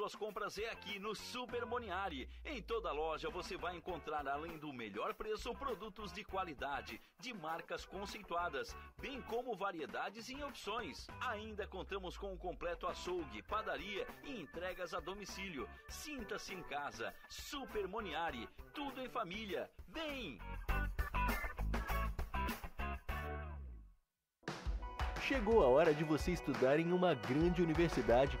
Suas compras é aqui no Super Moniari. Em toda loja você vai encontrar, além do melhor preço, produtos de qualidade, de marcas conceituadas, bem como variedades e opções. Ainda contamos com um completo açougue, padaria e entregas a domicílio. Sinta-se em casa. Super Moniari. Tudo em família. Vem! Chegou a hora de você estudar em uma grande universidade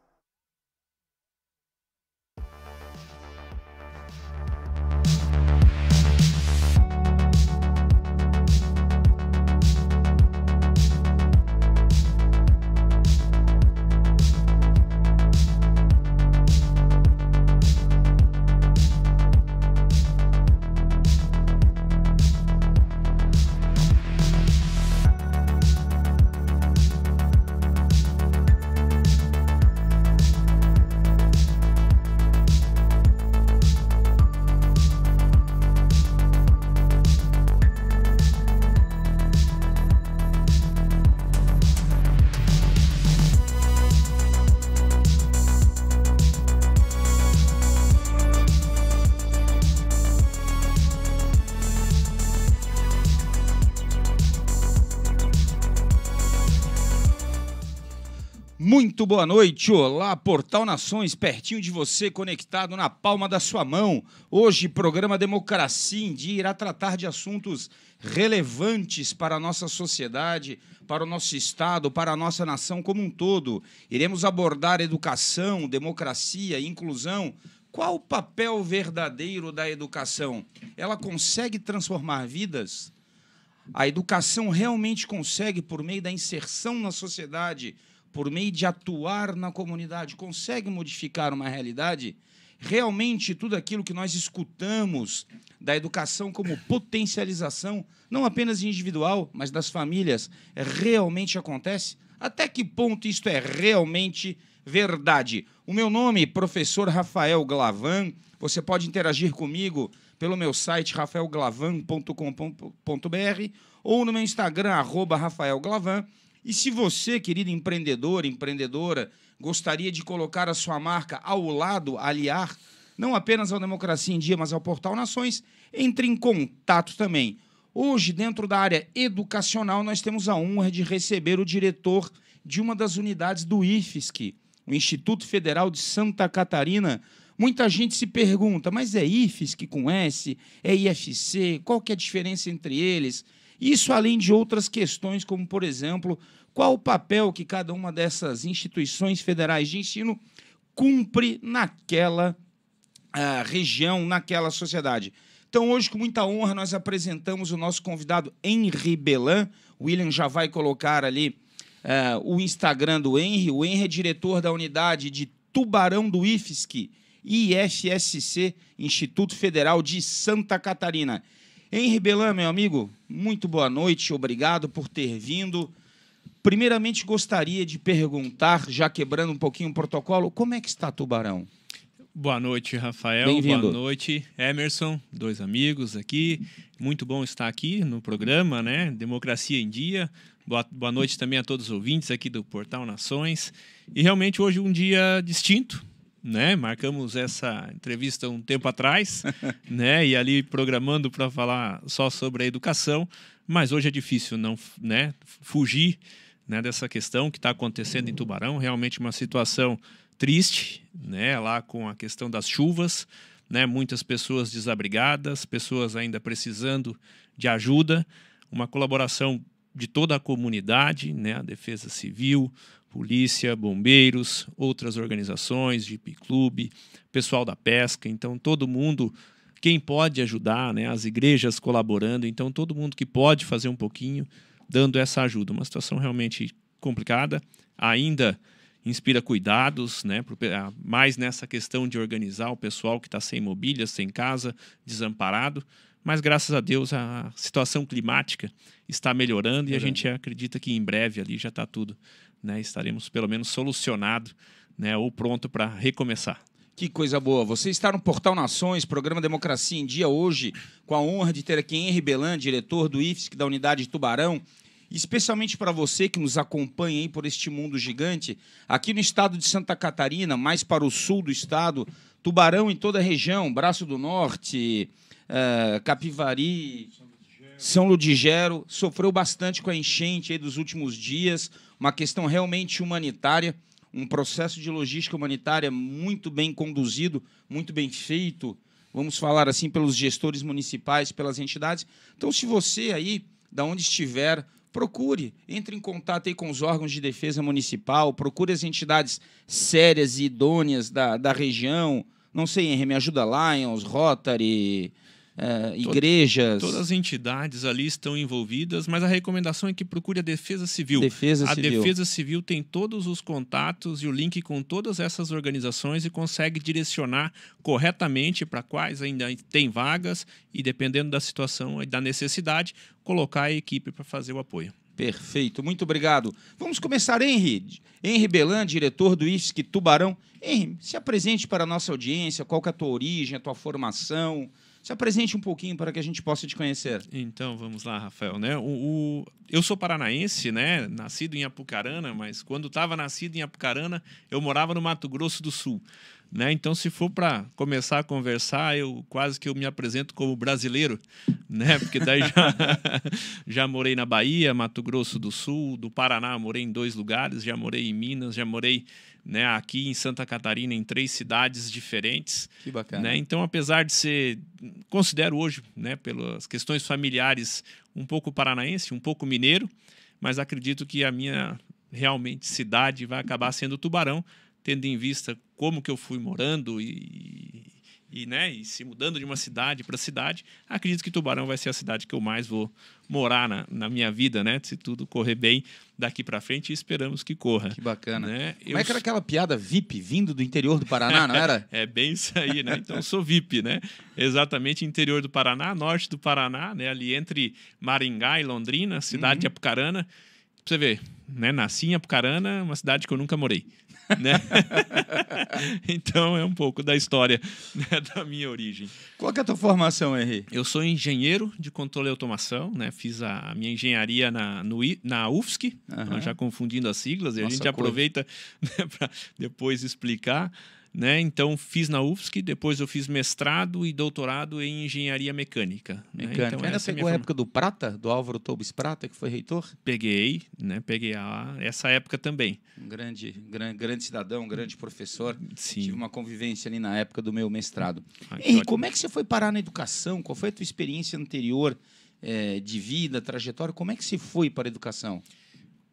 Muito boa noite, olá Portal Nações, pertinho de você, conectado na palma da sua mão. Hoje, programa Democracia em Dia irá tratar de assuntos relevantes para a nossa sociedade, para o nosso Estado, para a nossa nação como um todo. Iremos abordar educação, democracia, inclusão. Qual o papel verdadeiro da educação? Ela consegue transformar vidas? A educação realmente consegue, por meio da inserção na sociedade, por meio de atuar na comunidade, consegue modificar uma realidade, realmente tudo aquilo que nós escutamos da educação como potencialização, não apenas individual, mas das famílias, realmente acontece? Até que ponto isto é realmente verdade? O meu nome professor Rafael Glavan. Você pode interagir comigo pelo meu site rafaelglavan.com.br ou no meu Instagram, arroba Rafael Glavan. E se você, querido empreendedor, empreendedora, gostaria de colocar a sua marca ao lado, aliar, não apenas ao Democracia em Dia, mas ao Portal Nações, entre em contato também. Hoje, dentro da área educacional, nós temos a honra de receber o diretor de uma das unidades do IFSC, o Instituto Federal de Santa Catarina. Muita gente se pergunta, mas é IFSC com S? É IFC? Qual que é a diferença entre eles? Isso além de outras questões, como, por exemplo, qual o papel que cada uma dessas instituições federais de ensino cumpre naquela uh, região, naquela sociedade. Então, hoje, com muita honra, nós apresentamos o nosso convidado Henri Belan. O William já vai colocar ali uh, o Instagram do Henri. O Henri é diretor da unidade de Tubarão do IFSC, IFSC, Instituto Federal de Santa Catarina. Henri Belan, meu amigo, muito boa noite, obrigado por ter vindo. Primeiramente, gostaria de perguntar, já quebrando um pouquinho o protocolo, como é que está Tubarão? Boa noite, Rafael. Boa noite, Emerson, dois amigos aqui. Muito bom estar aqui no programa, né? Democracia em Dia. Boa, boa noite também a todos os ouvintes aqui do Portal Nações. E realmente hoje um dia distinto, né? Marcamos essa entrevista um tempo atrás, né? E ali programando para falar só sobre a educação, mas hoje é difícil não, né? Fugir, né? Dessa questão que está acontecendo em Tubarão, realmente uma situação triste, né? Lá com a questão das chuvas, né? Muitas pessoas desabrigadas, pessoas ainda precisando de ajuda, uma colaboração de toda a comunidade, né, a Defesa Civil, polícia, bombeiros, outras organizações, Jeep Clube, pessoal da pesca, então todo mundo, quem pode ajudar, né, as igrejas colaborando, então todo mundo que pode fazer um pouquinho, dando essa ajuda. Uma situação realmente complicada, ainda inspira cuidados, né, mais nessa questão de organizar o pessoal que está sem mobília, sem casa, desamparado, mas graças a Deus a situação climática está melhorando é e a gente acredita que em breve ali já está tudo né, estaremos pelo menos solucionado né, ou pronto para recomeçar. Que coisa boa. Você está no Portal Nações, programa Democracia em Dia, hoje, com a honra de ter aqui Henri Belan, diretor do IFSC da unidade de Tubarão. Especialmente para você que nos acompanha aí por este mundo gigante, aqui no estado de Santa Catarina, mais para o sul do estado, Tubarão em toda a região, Braço do Norte, uh, Capivari, São Ludigero, sofreu bastante com a enchente dos últimos dias uma questão realmente humanitária, um processo de logística humanitária muito bem conduzido, muito bem feito, vamos falar assim, pelos gestores municipais, pelas entidades. Então, se você aí, da onde estiver, procure, entre em contato aí com os órgãos de defesa municipal, procure as entidades sérias e idôneas da, da região. Não sei, me ajuda Lions, Rotary, uh, igrejas. Todas as entidades ali estão envolvidas, mas a recomendação é que procure a Defesa Civil. Defesa a Civil. Defesa Civil tem todos os contatos e o link com todas essas organizações e consegue direcionar corretamente para quais ainda tem vagas e, dependendo da situação e da necessidade, colocar a equipe para fazer o apoio. Perfeito, muito obrigado. Vamos começar, Henry. Henry Belan, diretor do IFSC Tubarão. Henry, se apresente para a nossa audiência, qual é a tua origem, a tua formação, se apresente um pouquinho para que a gente possa te conhecer. Então, vamos lá, Rafael. Né? O, o eu sou paranaense, né? nascido em Apucarana, mas quando estava nascido em Apucarana, eu morava no Mato Grosso do Sul. Né? Então, se for para começar a conversar, eu quase que eu me apresento como brasileiro, né? Porque daí já, já morei na Bahia, Mato Grosso do Sul, do Paraná, morei em dois lugares, já morei em Minas, já morei né, aqui em Santa Catarina, em três cidades diferentes. Que bacana. Né? Então, apesar de ser, considero hoje, né, pelas questões familiares, um pouco paranaense, um pouco mineiro, mas acredito que a minha realmente cidade vai acabar sendo Tubarão, tendo em vista como que eu fui morando e, e, né, e se mudando de uma cidade para cidade, acredito que Tubarão vai ser a cidade que eu mais vou morar na, na minha vida, né? Se tudo correr bem daqui para frente, esperamos que corra. Que bacana. Né? Como eu... é que era aquela piada VIP vindo do interior do Paraná, não era? é bem isso aí, né? Então eu sou VIP, né? Exatamente interior do Paraná, norte do Paraná, né? Ali entre Maringá e Londrina, cidade uhum. de Apucarana. Pra você ver, né? Nasci em Apucarana, uma cidade que eu nunca morei né? então é um pouco da história né, da minha origem. Qual é a tua formação, Henri? Eu sou engenheiro de controle e automação, né? Fiz a minha engenharia na, no, na UFSC, uhum. já confundindo as siglas, e Nossa, a gente aproveita né, para depois explicar. Né? Então, fiz na UFSC, depois eu fiz mestrado e doutorado em engenharia mecânica. Né? Mecânica. Então, Ainda pegou a época do Prata, do Álvaro Tobes Prata, que foi reitor? Peguei, né? Peguei a, essa época também. Um grande, grande, grande cidadão, um grande professor. Sim. Tive uma convivência ali na época do meu mestrado. Ah, Henrique, como é que você foi parar na educação? Qual foi a tua experiência anterior é, de vida, trajetória? Como é que você foi para a educação?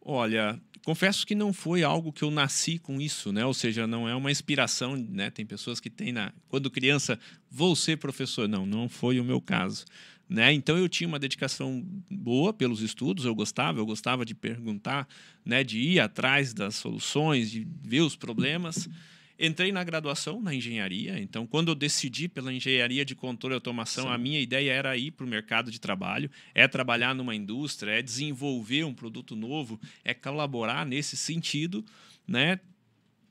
Olha, confesso que não foi algo que eu nasci com isso, né? Ou seja, não é uma inspiração, né? Tem pessoas que têm na quando criança vou ser professor, não, não foi o meu caso, né? Então eu tinha uma dedicação boa pelos estudos, eu gostava, eu gostava de perguntar, né, de ir atrás das soluções, de ver os problemas. Entrei na graduação na engenharia, então quando eu decidi pela engenharia de controle e automação, Sim. a minha ideia era ir para o mercado de trabalho, é trabalhar numa indústria, é desenvolver um produto novo, é colaborar nesse sentido, né?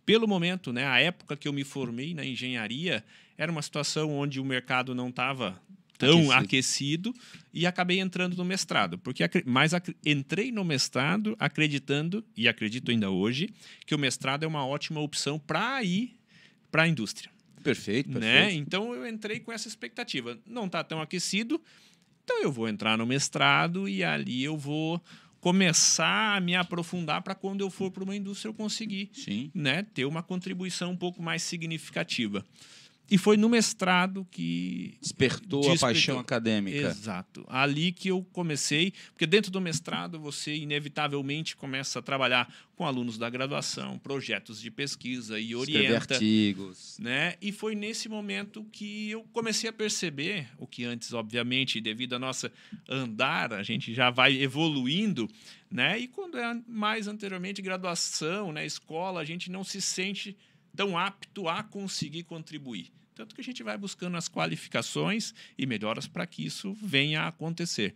Pelo momento, né, a época que eu me formei na engenharia era uma situação onde o mercado não estava tão aquecido. aquecido. e acabei entrando no mestrado, porque mas entrei no mestrado acreditando e acredito ainda hoje que o mestrado é uma ótima opção para ir para a indústria. Perfeito, né? perfeito. Né? Então eu entrei com essa expectativa. Não está tão aquecido, então eu vou entrar no mestrado e ali eu vou começar a me aprofundar para quando eu for para uma indústria eu conseguir Sim. né, ter uma contribuição um pouco mais significativa. E foi no mestrado que despertou, despertou, a paixão acadêmica. Exato. Ali que eu comecei, porque dentro do mestrado você inevitavelmente começa a trabalhar com alunos da graduação, projetos de pesquisa e orienta, Escrever artigos, né? E foi nesse momento que eu comecei a perceber o que antes, obviamente, devido a nossa andar, a gente já vai evoluindo, né? E quando é mais anteriormente graduação, né, escola, a gente não se sente tão apto a conseguir contribuir. Tanto que a gente vai buscando as qualificações e melhoras para que isso venha a acontecer.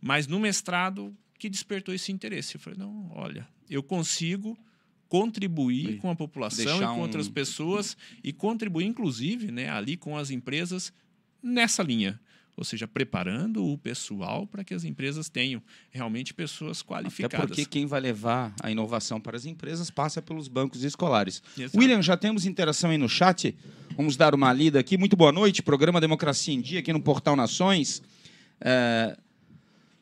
Mas no mestrado, que despertou esse interesse. Eu falei, não, olha, eu consigo contribuir com a população Deixar e com um... outras pessoas e contribuir, inclusive, né, ali com as empresas nessa linha ou seja, preparando o pessoal para que as empresas tenham realmente pessoas qualificadas. Até porque quem vai levar a inovação para as empresas passa pelos bancos escolares. Exato. William, já temos interação aí no chat. Vamos dar uma lida aqui. Muito boa noite. Programa Democracia em Dia aqui no Portal Nações. É...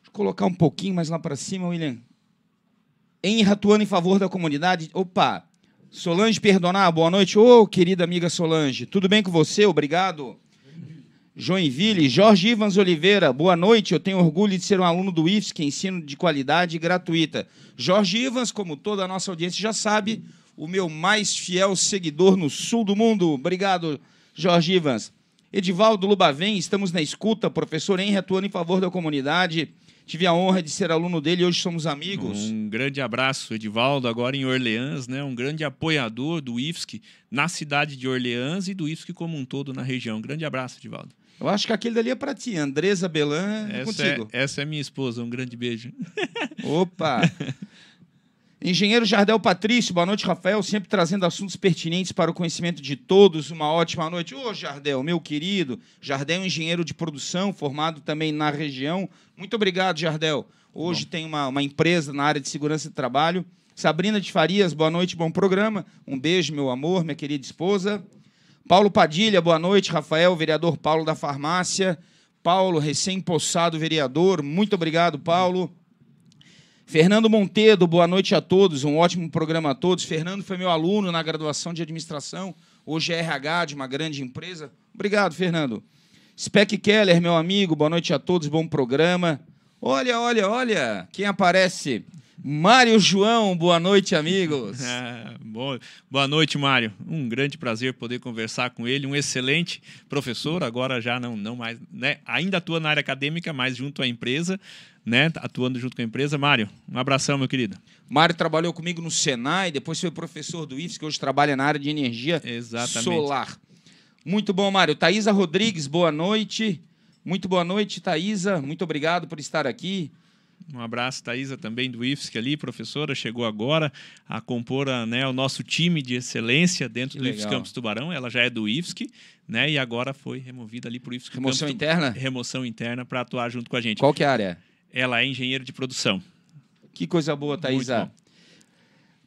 Vou colocar um pouquinho mais lá para cima, William. Henry atuando em favor da comunidade. Opa! Solange Perdonar, boa noite. Ô, oh, querida amiga Solange, tudo bem com você? Obrigado. Joinville, Jorge Ivans Oliveira, boa noite. Eu tenho orgulho de ser um aluno do IFSC, ensino de qualidade e gratuita. Jorge Ivans, como toda a nossa audiência já sabe, o meu mais fiel seguidor no sul do mundo. Obrigado, Jorge Ivans. Edivaldo Lubavém, estamos na escuta. Professor Henry atuando em favor da comunidade. Tive a honra de ser aluno dele hoje somos amigos. Um grande abraço, Edivaldo, agora em Orleans, né? um grande apoiador do IFSC na cidade de Orleans e do IFSC como um todo na região. Um grande abraço, Edivaldo. Eu acho que aquele dali é para ti, Andresa Belan, é essa contigo. É, essa é minha esposa, um grande beijo. Opa! Engenheiro Jardel Patrício, boa noite, Rafael. Sempre trazendo assuntos pertinentes para o conhecimento de todos. Uma ótima noite. Ô, Jardel, meu querido. Jardel é um engenheiro de produção, formado também na região. Muito obrigado, Jardel. Hoje bom. tem uma, uma empresa na área de segurança de trabalho. Sabrina de Farias, boa noite, bom programa. Um beijo, meu amor, minha querida esposa. Paulo Padilha, boa noite. Rafael, vereador Paulo da Farmácia. Paulo, recém-possado vereador. Muito obrigado, Paulo. Fernando Montedo, boa noite a todos. Um ótimo programa a todos. Fernando foi meu aluno na graduação de administração. Hoje é RH de uma grande empresa. Obrigado, Fernando. Speck Keller, meu amigo, boa noite a todos. Bom programa. Olha, olha, olha, quem aparece? Mário João, boa noite, amigos. É, boa noite, Mário. Um grande prazer poder conversar com ele. Um excelente professor, agora já não, não mais, né? Ainda atua na área acadêmica, mas junto à empresa, né? Atuando junto com a empresa. Mário, um abração, meu querido. Mário trabalhou comigo no Senai, depois foi professor do IFES, que hoje trabalha na área de energia Exatamente. solar. Muito bom, Mário. Thaisa Rodrigues, boa noite. Muito boa noite, Thaisa. Muito obrigado por estar aqui. Um abraço, Thaisa, também do IFSC ali, professora, chegou agora a compor né, o nosso time de excelência dentro que do legal. IFSC Campus Tubarão. Ela já é do IFSC, né? E agora foi removida ali para o IFSC Remoção Campus interna? Remoção interna para atuar junto com a gente. Qual que é a área? Ela é engenheiro de produção. Que coisa boa, Thaisa.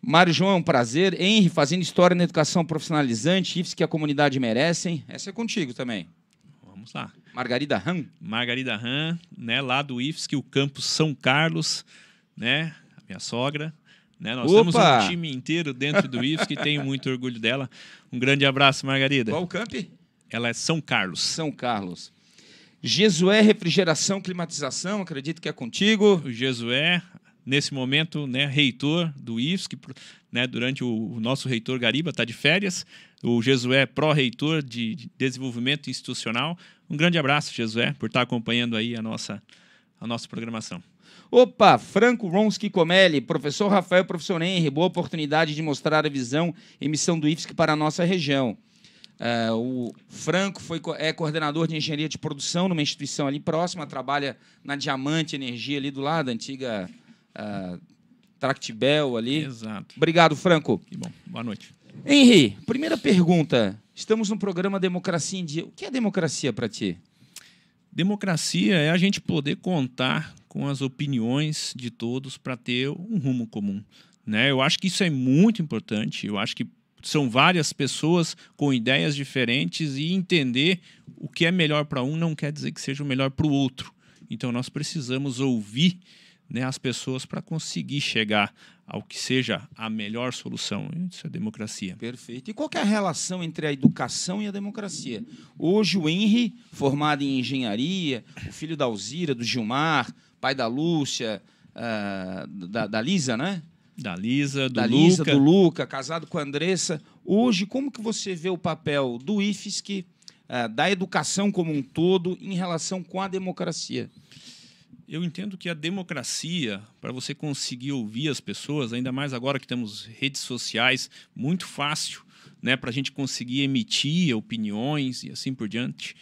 Mário João, um prazer. Henry, fazendo história na educação profissionalizante, IFSC que a comunidade merecem. Essa é contigo também. Vamos lá. Margarida Ram. Margarida Ram, né, lá do IFSC, o campus São Carlos, né, a minha sogra. Né, nós Opa! temos um time inteiro dentro do IFSC e tenho muito orgulho dela. Um grande abraço, Margarida. Qual o camp? Ela é São Carlos. São Carlos. Jesué Refrigeração Climatização, acredito que é contigo. O Jesué, nesse momento, né, reitor do IFSC, né, durante o, o nosso reitor Gariba está de férias, o Jesué pró-reitor de, de desenvolvimento institucional. Um grande abraço, Jesué, por estar acompanhando aí a nossa, a nossa programação. Opa, Franco Ronski Comelli, professor Rafael, professor Henry, boa oportunidade de mostrar a visão e missão do IFSC para a nossa região. Uh, o Franco foi, é coordenador de engenharia de produção numa instituição ali próxima, trabalha na Diamante Energia ali do lado, antiga uh, Tractibel ali. Exato. Obrigado, Franco. Que bom. Boa noite. Henri, primeira pergunta. Estamos no programa Democracia em Dia. O que é democracia para ti? Democracia é a gente poder contar com as opiniões de todos para ter um rumo comum. Né? Eu acho que isso é muito importante. Eu acho que são várias pessoas com ideias diferentes e entender o que é melhor para um não quer dizer que seja o melhor para o outro. Então nós precisamos ouvir né, as pessoas para conseguir chegar ao que seja a melhor solução. Isso é democracia. Perfeito. E qual é a relação entre a educação e a democracia? Hoje o Henry, formado em engenharia, o filho da Alzira, do Gilmar, pai da Lúcia, uh, da, da Lisa, né? Da Lisa, do da Luca. Lisa, do Luca, casado com a Andressa. Hoje, como que você vê o papel do IFSC, uh, da educação como um todo, em relação com a democracia? Eu entendo que a democracia, para você conseguir ouvir as pessoas, ainda mais agora que temos redes sociais, muito fácil né, para a gente conseguir emitir opiniões e assim por diante.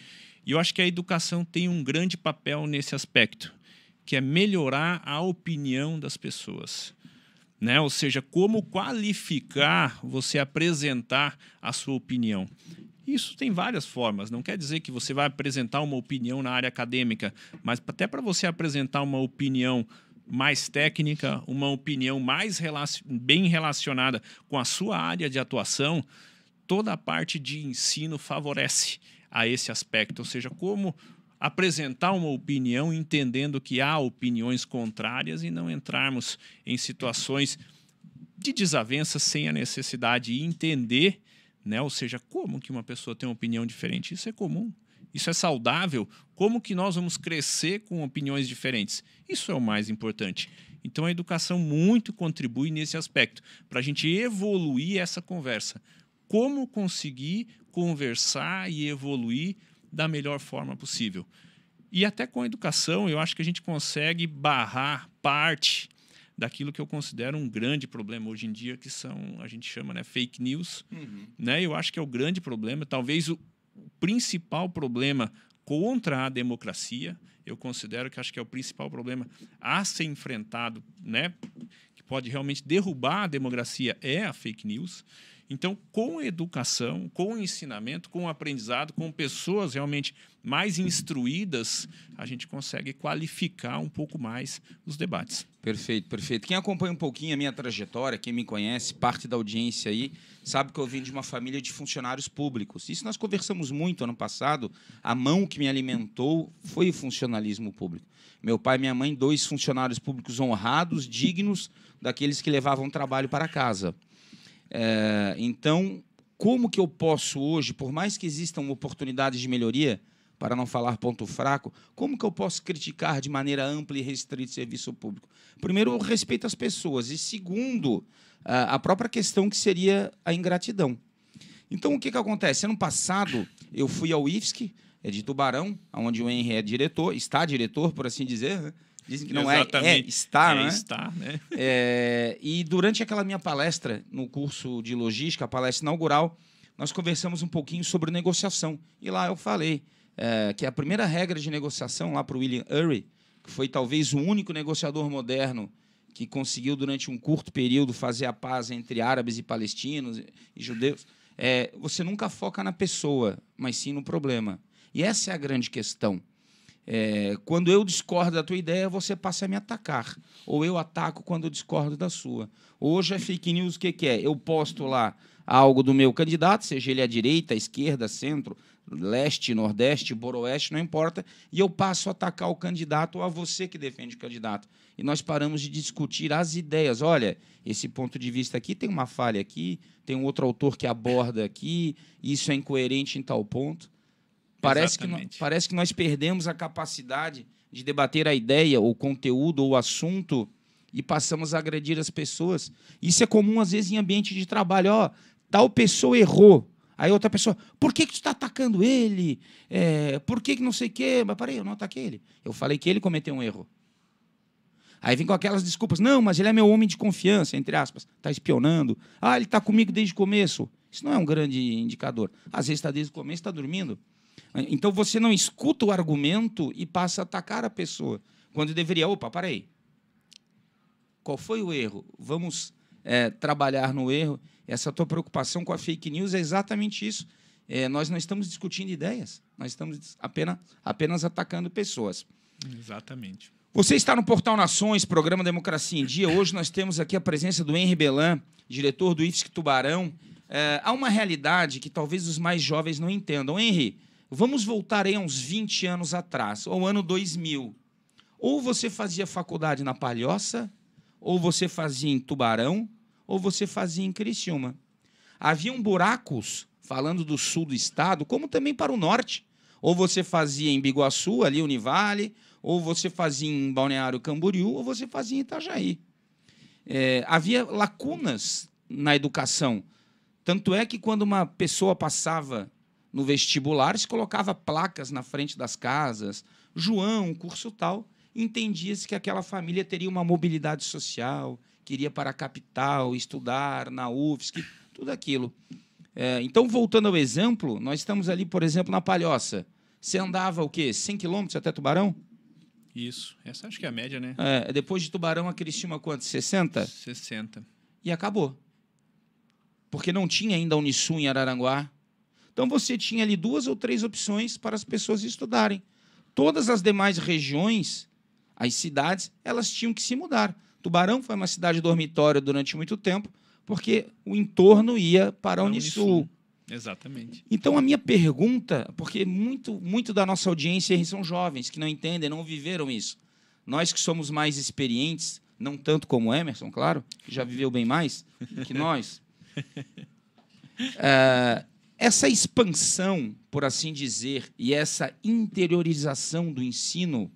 E eu acho que a educação tem um grande papel nesse aspecto, que é melhorar a opinião das pessoas. Né? Ou seja, como qualificar você apresentar a sua opinião. Isso tem várias formas. Não quer dizer que você vai apresentar uma opinião na área acadêmica, mas até para você apresentar uma opinião mais técnica, uma opinião mais relacion... bem relacionada com a sua área de atuação, toda a parte de ensino favorece a esse aspecto. Ou seja, como apresentar uma opinião entendendo que há opiniões contrárias e não entrarmos em situações de desavença sem a necessidade de entender né? Ou seja, como que uma pessoa tem uma opinião diferente? Isso é comum. Isso é saudável. Como que nós vamos crescer com opiniões diferentes? Isso é o mais importante. Então a educação muito contribui nesse aspecto para a gente evoluir essa conversa. Como conseguir conversar e evoluir da melhor forma possível. E até com a educação, eu acho que a gente consegue barrar parte daquilo que eu considero um grande problema hoje em dia, que são, a gente chama, né, fake news. Uhum. Né? Eu acho que é o grande problema, talvez o principal problema contra a democracia. Eu considero que acho que é o principal problema a ser enfrentado, né, que pode realmente derrubar a democracia é a fake news. Então, com educação, com ensinamento, com aprendizado, com pessoas realmente mais instruídas, a gente consegue qualificar um pouco mais os debates. Perfeito, perfeito. Quem acompanha um pouquinho a minha trajetória, quem me conhece, parte da audiência aí, sabe que eu vim de uma família de funcionários públicos. Isso nós conversamos muito ano passado. A mão que me alimentou foi o funcionalismo público. Meu pai e minha mãe, dois funcionários públicos honrados, dignos daqueles que levavam trabalho para casa. É, então, como que eu posso hoje, por mais que existam oportunidades de melhoria, para não falar ponto fraco, como que eu posso criticar de maneira ampla e restrita o serviço público? Primeiro, o respeito às pessoas. E segundo, a própria questão que seria a ingratidão. Então, o que, que acontece? Ano passado, eu fui ao IFSC, é de Tubarão, onde o Henry é diretor, está diretor, por assim dizer, né? Dizem que não Exatamente. é, é está, é, né? Está, né? É, e durante aquela minha palestra no curso de logística, a palestra inaugural, nós conversamos um pouquinho sobre negociação. E lá eu falei é, que a primeira regra de negociação lá para o William Ury, que foi talvez o único negociador moderno que conseguiu durante um curto período fazer a paz entre árabes e palestinos e judeus, é, você nunca foca na pessoa, mas sim no problema. E essa é a grande questão. É, quando eu discordo da tua ideia, você passa a me atacar. Ou eu ataco quando eu discordo da sua. Hoje é fake news, o que, que é? Eu posto lá algo do meu candidato, seja ele à direita, à esquerda, centro, leste, nordeste, boroeste, não importa, e eu passo a atacar o candidato ou a você que defende o candidato. E nós paramos de discutir as ideias. Olha, esse ponto de vista aqui tem uma falha aqui, tem um outro autor que aborda aqui, isso é incoerente em tal ponto. Parece que, nós, parece que nós perdemos a capacidade de debater a ideia, o conteúdo ou o assunto e passamos a agredir as pessoas. Isso é comum, às vezes, em ambiente de trabalho. Ó, tal pessoa errou. Aí outra pessoa, por que, que tu está atacando ele? É, por que, que não sei o quê? Mas parei, eu não ataquei ele. Eu falei que ele cometeu um erro. Aí vem com aquelas desculpas. Não, mas ele é meu homem de confiança, entre aspas. Está espionando. Ah, ele está comigo desde o começo. Isso não é um grande indicador. Às vezes está desde o começo, está dormindo. Então você não escuta o argumento e passa a atacar a pessoa. Quando deveria, opa, para aí. Qual foi o erro? Vamos é, trabalhar no erro. Essa tua preocupação com a fake news é exatamente isso. É, nós não estamos discutindo ideias, nós estamos apenas, apenas atacando pessoas. Exatamente. Você está no Portal Nações, programa Democracia em Dia. Hoje nós temos aqui a presença do Henri Belan, diretor do IFSC Tubarão. É, há uma realidade que talvez os mais jovens não entendam. Henri, Vamos voltar aí a uns 20 anos atrás, ao ano 2000. Ou você fazia faculdade na Palhoça, ou você fazia em Tubarão, ou você fazia em Criciúma. Haviam buracos, falando do sul do estado, como também para o norte. Ou você fazia em Biguaçu, ali Univale, ou você fazia em Balneário Camboriú, ou você fazia em Itajaí. É, havia lacunas na educação. Tanto é que quando uma pessoa passava no vestibular, se colocava placas na frente das casas, João, curso tal, entendia-se que aquela família teria uma mobilidade social, queria para a capital, estudar na UFSC, tudo aquilo. É, então, voltando ao exemplo, nós estamos ali, por exemplo, na Palhoça. Você andava o quê? 100 quilômetros até Tubarão? Isso. Essa acho que é a média, né? É, depois de Tubarão, a Cristina quanto? 60? 60. E acabou. Porque não tinha ainda Unisul em Araranguá. Então você tinha ali duas ou três opções para as pessoas estudarem. Todas as demais regiões, as cidades, elas tinham que se mudar. Tubarão foi uma cidade dormitória durante muito tempo, porque o entorno ia para a Unisul. Exatamente. Então a minha pergunta, porque muito, muito da nossa audiência são jovens que não entendem, não viveram isso. Nós que somos mais experientes, não tanto como Emerson, claro, que já viveu bem mais que nós. É, essa expansão, por assim dizer, e essa interiorização do ensino,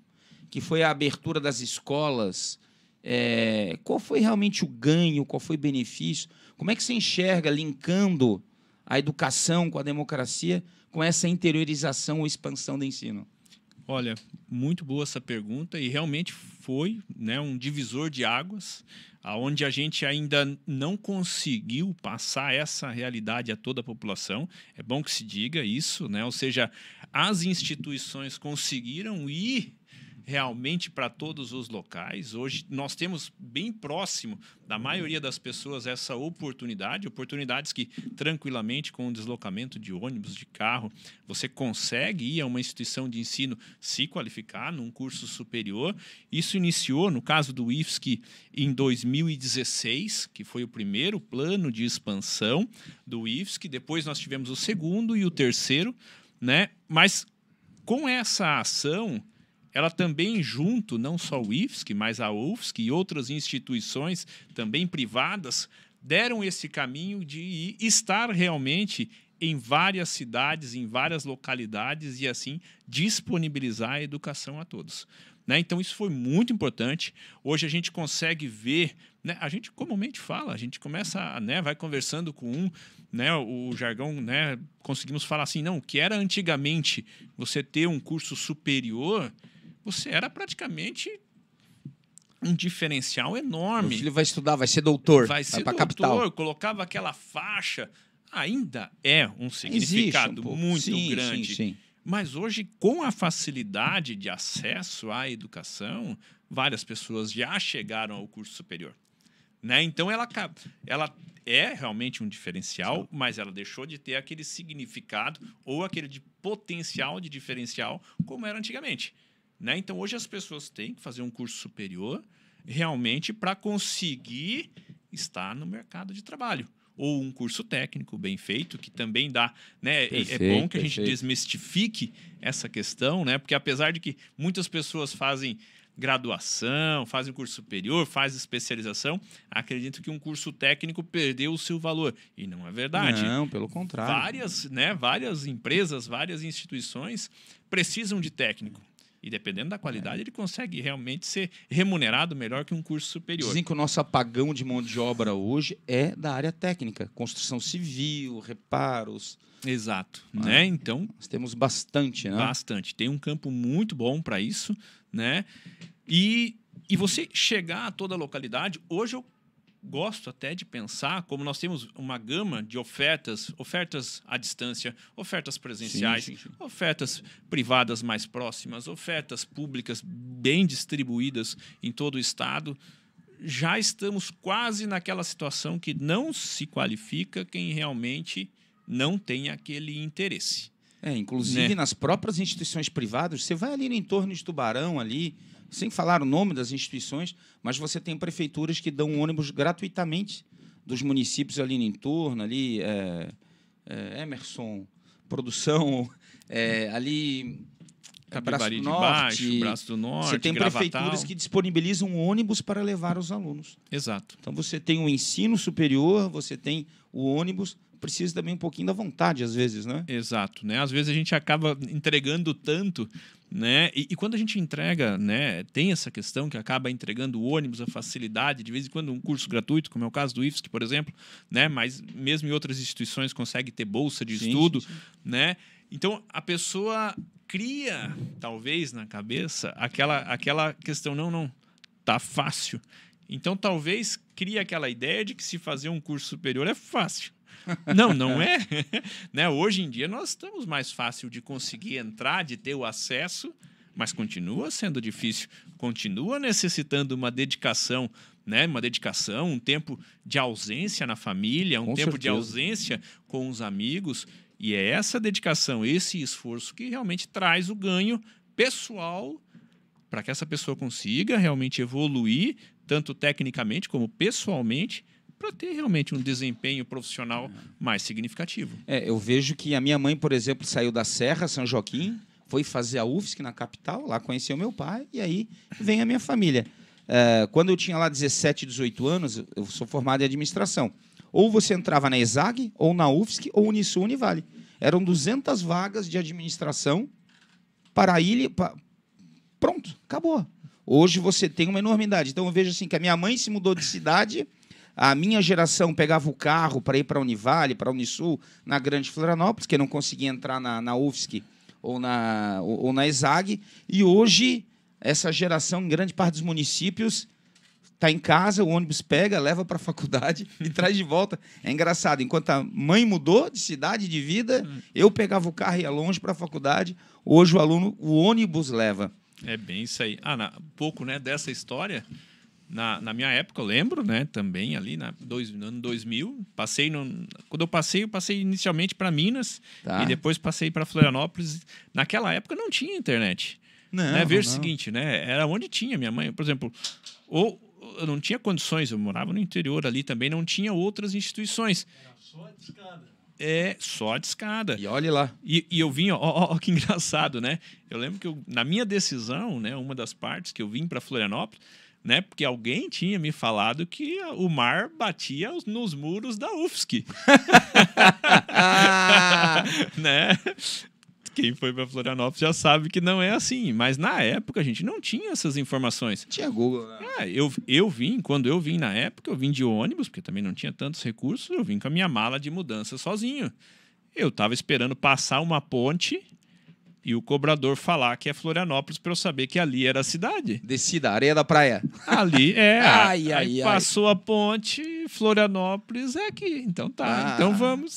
que foi a abertura das escolas, é, qual foi realmente o ganho, qual foi o benefício? Como é que você enxerga, linkando a educação com a democracia, com essa interiorização ou expansão do ensino? Olha, muito boa essa pergunta e realmente foi né, um divisor de águas onde a gente ainda não conseguiu passar essa realidade a toda a população. É bom que se diga isso, né? ou seja, as instituições conseguiram ir realmente para todos os locais. Hoje nós temos bem próximo da maioria das pessoas essa oportunidade, oportunidades que tranquilamente com o deslocamento de ônibus, de carro, você consegue ir a uma instituição de ensino se qualificar num curso superior. Isso iniciou no caso do IFSC em 2016, que foi o primeiro plano de expansão do IFSC, depois nós tivemos o segundo e o terceiro, né? Mas com essa ação, ela também junto, não só o IFSC, mas a UFSC e outras instituições também privadas, deram esse caminho de estar realmente em várias cidades, em várias localidades e assim disponibilizar a educação a todos. Né? Então isso foi muito importante. Hoje a gente consegue ver, né? a gente comumente fala, a gente começa, né? vai conversando com um, né? o jargão, né? conseguimos falar assim, não, que era antigamente você ter um curso superior, você era praticamente um diferencial enorme. Meu filho vai estudar, vai ser doutor, vai, ser doutor, capital. colocava aquela faixa. Ainda é um significado um muito sim, grande. Sim, sim. Mas hoje, com a facilidade de acesso à educação, várias pessoas já chegaram ao curso superior. Né? Então, ela, ela é realmente um diferencial, mas ela deixou de ter aquele significado ou aquele de potencial de diferencial como era antigamente. Né? Então, hoje as pessoas têm que fazer um curso superior realmente para conseguir estar no mercado de trabalho. Ou um curso técnico bem feito, que também dá. Né? Perfeito, é bom que a gente perfeito. desmistifique essa questão, né? porque apesar de que muitas pessoas fazem graduação, fazem curso superior, fazem especialização, acredito que um curso técnico perdeu o seu valor. E não é verdade. Não, pelo contrário. Várias, né, várias empresas, várias instituições precisam de técnico. E dependendo da qualidade, é. ele consegue realmente ser remunerado melhor que um curso superior. Dizem que o nosso apagão de mão de obra hoje é da área técnica, construção civil, reparos. Exato, ah, né? Então, nós temos bastante, né? Bastante. Tem um campo muito bom para isso, né? E e você chegar a toda a localidade, hoje eu gosto até de pensar como nós temos uma gama de ofertas, ofertas à distância, ofertas presenciais, sim, sim, sim. ofertas privadas mais próximas, ofertas públicas bem distribuídas em todo o estado. Já estamos quase naquela situação que não se qualifica quem realmente não tem aquele interesse. É, inclusive né? nas próprias instituições privadas, você vai ali no entorno de Tubarão ali, sem falar o nome das instituições, mas você tem prefeituras que dão ônibus gratuitamente dos municípios ali no entorno, ali é, é, Emerson, produção, é, ali Capivari de Baixo, Braço do Norte, Você tem Gravatal. prefeituras que disponibilizam ônibus para levar os alunos. Exato. Então você tem o ensino superior, você tem o ônibus, precisa também um pouquinho da vontade às vezes, né? Exato, né? Às vezes a gente acaba entregando tanto, né? E, e, quando a gente entrega, né, tem essa questão que acaba entregando o ônibus, a facilidade, de vez em quando um curso gratuito, como é o caso do IFSC, por exemplo, né? Mas mesmo em outras instituições consegue ter bolsa de sim, estudo, sim, sim. né? Então a pessoa cria, talvez na cabeça, aquela aquela questão não, não, tá fácil. Então talvez cria aquela ideia de que se fazer um curso superior é fácil. Não, não é. né? Hoje em dia nós estamos mais fácil de conseguir entrar, de ter o acesso, mas continua sendo difícil, continua necessitando uma dedicação, né? Uma dedicação, um tempo de ausência na família, um com tempo certeza. de ausência com os amigos. E é essa dedicação, esse esforço que realmente traz o ganho pessoal para que essa pessoa consiga realmente evoluir, tanto tecnicamente como pessoalmente, para ter realmente um desempenho profissional mais significativo. É, eu vejo que a minha mãe, por exemplo, saiu da Serra, São Joaquim, foi fazer a UFSC na capital, lá conheceu meu pai, e aí vem a minha família. É, quando eu tinha lá 17, 18 anos, eu sou formado em administração. Ou você entrava na ESAG, ou na UFSC, ou Unisul Univale. Eram 200 vagas de administração para a ilha. Para... Pronto, acabou. Hoje você tem uma enormidade. Então eu vejo assim que a minha mãe se mudou de cidade a minha geração pegava o carro para ir para a Univale, para a Unisul, na Grande Florianópolis, que não conseguia entrar na, na UFSC ou na, ou, ou na ESAG. E hoje, essa geração, em grande parte dos municípios, está em casa, o ônibus pega, leva para a faculdade e traz de volta. É engraçado, enquanto a mãe mudou de cidade, de vida, eu pegava o carro e ia longe para a faculdade. Hoje o aluno, o ônibus leva. É bem isso aí. Ah, na, pouco né, dessa história na, na minha época, eu lembro, né? Também ali na dois, no ano 2000. Passei no, quando eu passei, eu passei inicialmente para Minas tá. e depois passei para Florianópolis. Naquela época não tinha internet. Não, né? Veja o seguinte, né? Era onde tinha minha mãe, por exemplo, ou eu não tinha condições, eu morava no interior ali também, não tinha outras instituições. Era só a escada. É, só a escada. E olhe lá. E, e eu vim, ó, ó, ó, que engraçado, né? Eu lembro que eu, na minha decisão, né, uma das partes que eu vim para Florianópolis, né? Porque alguém tinha me falado que o mar batia nos muros da UFSC. né? Quem foi para Florianópolis já sabe que não é assim. Mas na época a gente não tinha essas informações. Tinha Google. Né? É, eu, eu vim, quando eu vim na época, eu vim de ônibus, porque também não tinha tantos recursos, eu vim com a minha mala de mudança sozinho. Eu estava esperando passar uma ponte e o cobrador falar que é Florianópolis para eu saber que ali era a cidade. Descida, areia da praia. Ali é. ai, ai, ai, passou a ponte, Florianópolis é aqui. Então tá, ah. então vamos.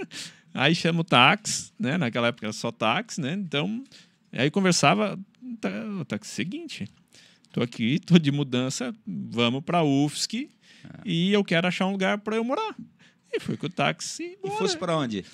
aí chama o táxi, né? Naquela época era só táxi, né? Então, aí conversava, tá, o táxi seguinte. Tô aqui, tô de mudança, vamos para UFSC ah. e eu quero achar um lugar para eu morar. E fui com o táxi. E, e fosse para onde?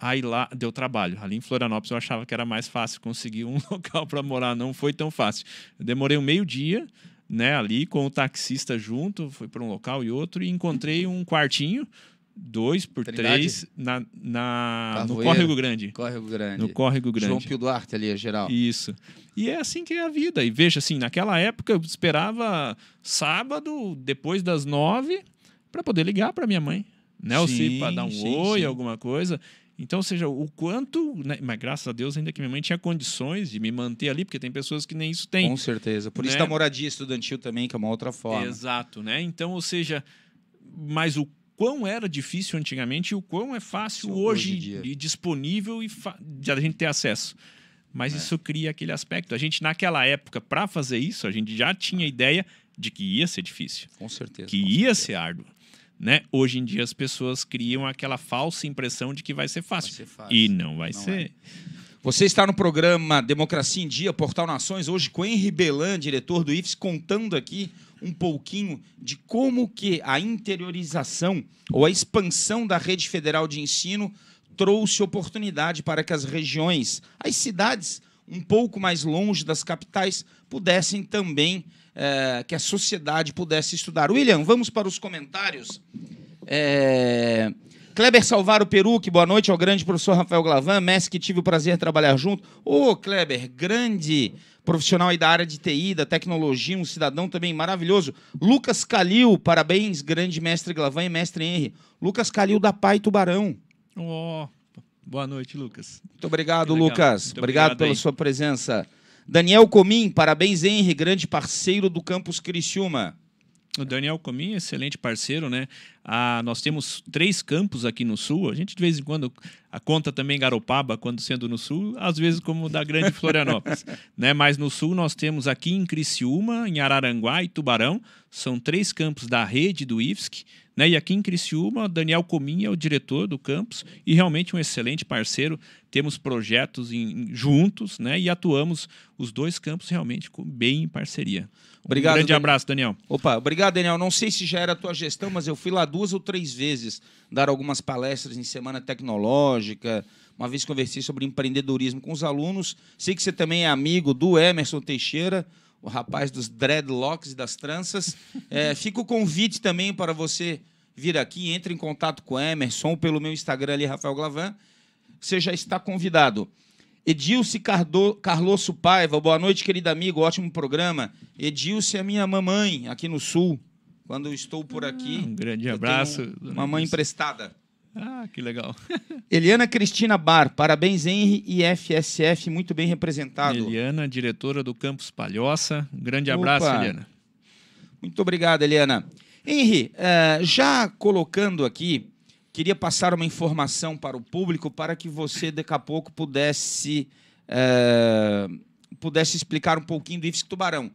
Aí lá deu trabalho. Ali em Florianópolis eu achava que era mais fácil conseguir um local para morar, não foi tão fácil. Eu demorei um meio dia, né, ali com o taxista junto, fui para um local e outro e encontrei um quartinho, dois por Trindade? três, na, na no Córrego Grande. Córrego Grande. No Córrego Grande. João Pio Duarte ali, geral. Isso. E é assim que é a vida. E veja assim, naquela época eu esperava sábado, depois das nove, para poder ligar para minha mãe. Né, ou se para dar um sim, oi, sim. alguma coisa. Então, ou seja, o quanto. Né? Mas graças a Deus, ainda que minha mãe tinha condições de me manter ali, porque tem pessoas que nem isso têm. Com certeza. Por né? isso da moradia estudantil também, que é uma outra forma. Exato, né? Então, ou seja, mas o quão era difícil antigamente e o quão é fácil hoje, hoje e disponível e de a gente ter acesso. Mas é. isso cria aquele aspecto. A gente, naquela época, para fazer isso, a gente já tinha ideia de que ia ser difícil. Com certeza. Que com ia certeza. ser árduo. Né? Hoje em dia as pessoas criam aquela falsa impressão de que vai ser fácil. Vai ser fácil. E não vai não ser. É. Você está no programa Democracia em Dia, Portal Nações, hoje com Henri Belan, diretor do IFES, contando aqui um pouquinho de como que a interiorização ou a expansão da rede federal de ensino trouxe oportunidade para que as regiões, as cidades um pouco mais longe das capitais, pudessem também é, que a sociedade pudesse estudar. William, vamos para os comentários. É, Kleber Salvaro Peruque, boa noite ao grande professor Rafael Glavan, mestre que tive o prazer de trabalhar junto. Ô, Kleber, grande profissional aí da área de TI, da tecnologia, um cidadão também maravilhoso. Lucas Calil, parabéns, grande mestre Glavan e mestre Henry. Lucas Calil da Pai Tubarão. Oh, boa noite, Lucas. Muito obrigado, Lucas. Muito obrigado, obrigado pela sua presença. Daniel Comim, parabéns, Henry, grande parceiro do Campus Criciúma. O Daniel Comim, excelente parceiro, né? Ah, nós temos três campos aqui no sul. A gente de vez em quando a conta também Garopaba, quando sendo no sul, às vezes como da Grande Florianópolis, né? Mas no sul nós temos aqui em Criciúma, em Araranguá e Tubarão, são três campos da rede do IFSC, né? E aqui em Criciúma, Daniel Comim é o diretor do campus e realmente um excelente parceiro. Temos projetos em, juntos, né? E atuamos os dois campos realmente bem em parceria. Obrigado. Um grande abraço, Daniel. Opa, obrigado, Daniel. Não sei se já era a tua gestão, mas eu fui lá duas ou três vezes dar algumas palestras em Semana Tecnológica. Uma vez conversei sobre empreendedorismo com os alunos. Sei que você também é amigo do Emerson Teixeira, o rapaz dos dreadlocks e das tranças. É, fica o convite também para você vir aqui, entre em contato com o Emerson pelo meu Instagram ali, Rafael Glavan. Você já está convidado. Edilce Cardo, Carlosso Paiva, boa noite, querido amigo, ótimo programa. Edilce é minha mamãe aqui no Sul. Quando eu estou por aqui. Ah, um grande abraço. Uma mãe emprestada. Ah, que legal. Eliana Cristina Bar, parabéns, Henry e FSF, muito bem representado. Eliana, diretora do Campus Palhoça. Um grande abraço, Opa. Eliana. Muito obrigado, Eliana. Henry, uh, já colocando aqui, queria passar uma informação para o público para que você daqui a pouco pudesse, uh, pudesse explicar um pouquinho do IFSC Tubarão.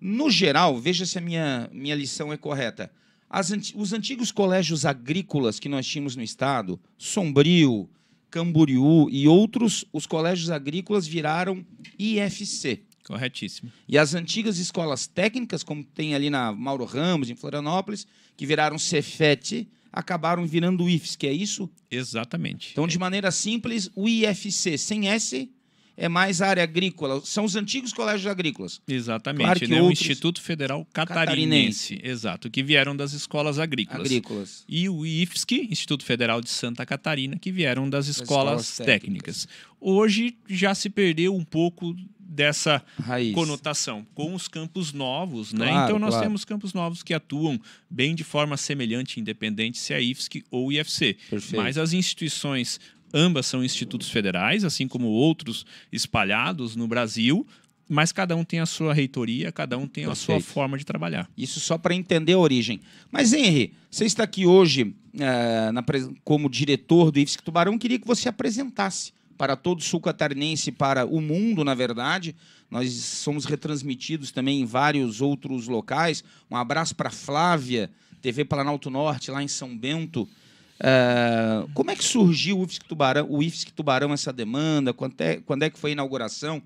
No geral, veja se a minha, minha lição é correta. As, os antigos colégios agrícolas que nós tínhamos no estado, Sombrio, Camboriú e outros, os colégios agrícolas viraram IFC. Corretíssimo. E as antigas escolas técnicas, como tem ali na Mauro Ramos, em Florianópolis, que viraram Cefet, acabaram virando IFSC, é isso? Exatamente. Então, de maneira simples, o IFC sem S é mais área agrícola. São os antigos colégios agrícolas. Exatamente, claro né? Outros... o Instituto Federal Catarinense, Catarinense, Exato, que vieram das escolas agrícolas. Agrícolas. E o IFSC, Instituto Federal de Santa Catarina, que vieram das escolas, escolas técnicas. técnicas. Hoje já se perdeu um pouco dessa Raiz. conotação com os campos novos, né? Claro, então nós claro. temos campos novos que atuam bem de forma semelhante, independente se é IFSC ou IFC. Perfeito. Mas as instituições Ambas são institutos federais, assim como outros espalhados no Brasil, mas cada um tem a sua reitoria, cada um tem Perfeito. a sua forma de trabalhar. Isso só para entender a origem. Mas, Henry, você está aqui hoje é, na, como diretor do IFSC Tubarão, queria que você apresentasse para todo sul catarinense, para o mundo, na verdade. Nós somos retransmitidos também em vários outros locais. Um abraço para Flávia, TV Planalto Norte, lá em São Bento. Uh, como é que surgiu o IFSC Tubarão, o IFSC Tubarão essa demanda? Quando é, quando é que foi a inauguração? O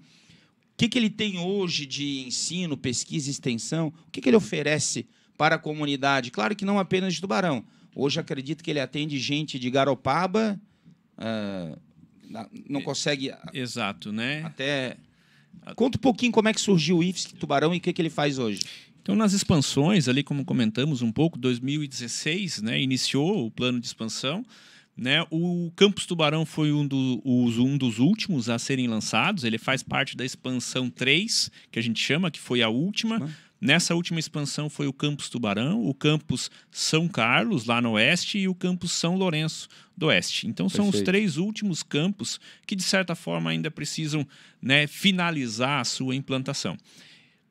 que, que ele tem hoje de ensino, pesquisa e extensão? O que, que ele oferece para a comunidade? Claro que não apenas de Tubarão. Hoje acredito que ele atende gente de Garopaba, uh, não consegue. Exato, né? Até. Conta um pouquinho como é que surgiu o IFSC Tubarão e o que, que ele faz hoje. Então, nas expansões, ali como comentamos um pouco, 2016, né, iniciou o plano de expansão. Né? O Campus Tubarão foi um, do, os, um, dos últimos a serem lançados. Ele faz parte da expansão 3, que a gente chama, que foi a última. Nessa última expansão foi o Campus Tubarão, o Campus São Carlos, lá no oeste, e o Campus São Lourenço, do oeste. Então, são Perfeito. os três últimos campos que, de certa forma, ainda precisam né, finalizar a sua implantação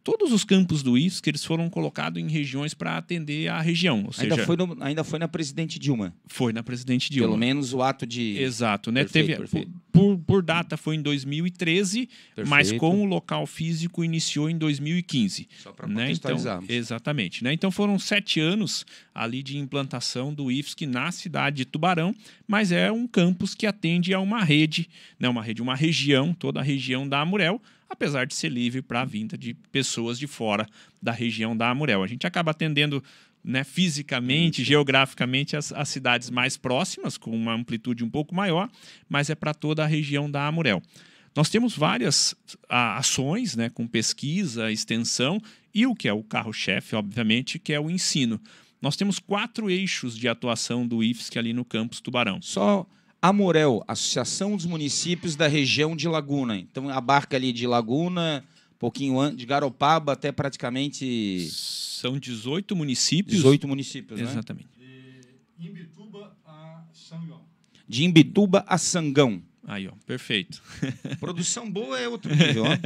todos os campos do IFSC eles foram colocados em regiões para atender a região. Ou ainda, foi no, ainda foi na presidente Dilma. Foi na presidente Dilma. Pelo menos o ato de. Exato, né? Perfeito, Teve, perfeito. Por, por, data foi em 2013, perfeito. mas com o local físico iniciou em 2015. Só para né? então, Exatamente. Né? Então foram sete anos ali de implantação do IFSC na cidade de Tubarão, mas é um campus que atende a uma rede, né? uma rede, uma região, toda a região da Amurel apesar de ser livre para a vinda de pessoas de fora da região da Amurel. A gente acaba atendendo né, fisicamente, geograficamente, as, as, cidades mais próximas, com uma amplitude um pouco maior, mas é para toda a região da Amurel. Nós temos várias a, ações né, com pesquisa, extensão e o que é o carro-chefe, obviamente, que é o ensino. Nós temos quatro eixos de atuação do IFSC ali no campus Tubarão. Só Amorel, Associação dos Municípios da Região de Laguna. Então abarca ali de Laguna, pouquinho de Garopaba até praticamente. São 18 municípios. 18 municípios, né? Exatamente. De Imbituba a Sangão. De Imbituba a Sangão. Aí, ó, perfeito. Produção boa é outro nível, ó.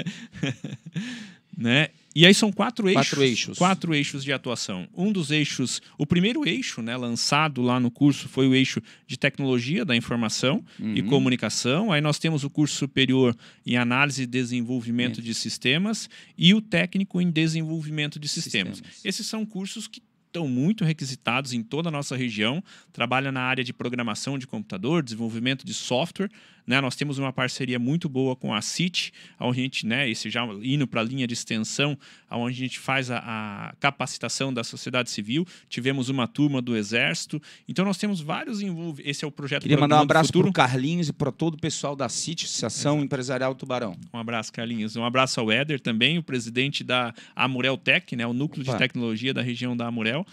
né? E aí são quatro eixos, quatro eixos. Quatro eixos de atuação. Um dos eixos, o primeiro eixo, né, lançado lá no curso foi o eixo de tecnologia da informação uhum. e comunicação. Aí nós temos o curso superior em análise e desenvolvimento é. de sistemas e o técnico em desenvolvimento de sistemas. sistemas. Esses são cursos que estão muito requisitados em toda a nossa região, trabalha na área de programação de computador, desenvolvimento de software. Né? Nós temos uma parceria muito boa com a CIT, onde a gente, né, esse já indo para a linha de extensão, onde a gente faz a, a, capacitação da sociedade civil. Tivemos uma turma do Exército. Então nós temos vários envolvidos. Esse é o projeto Queria mandar um abraço para o Carlinhos e para todo o pessoal da CIT, Associação Exato. Empresarial Tubarão. Um abraço, Carlinhos. Um abraço ao Éder também, o presidente da Amurel Tech, né, o núcleo Opa. de tecnologia da região da Amurel.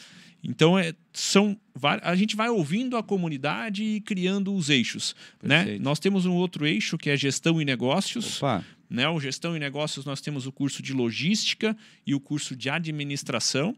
Então, é, são a gente vai ouvindo a comunidade e criando os eixos. Né? Nós temos um outro eixo que é gestão e negócios. Opa. Né? O gestão e negócios, nós temos o curso de logística e o curso de administração.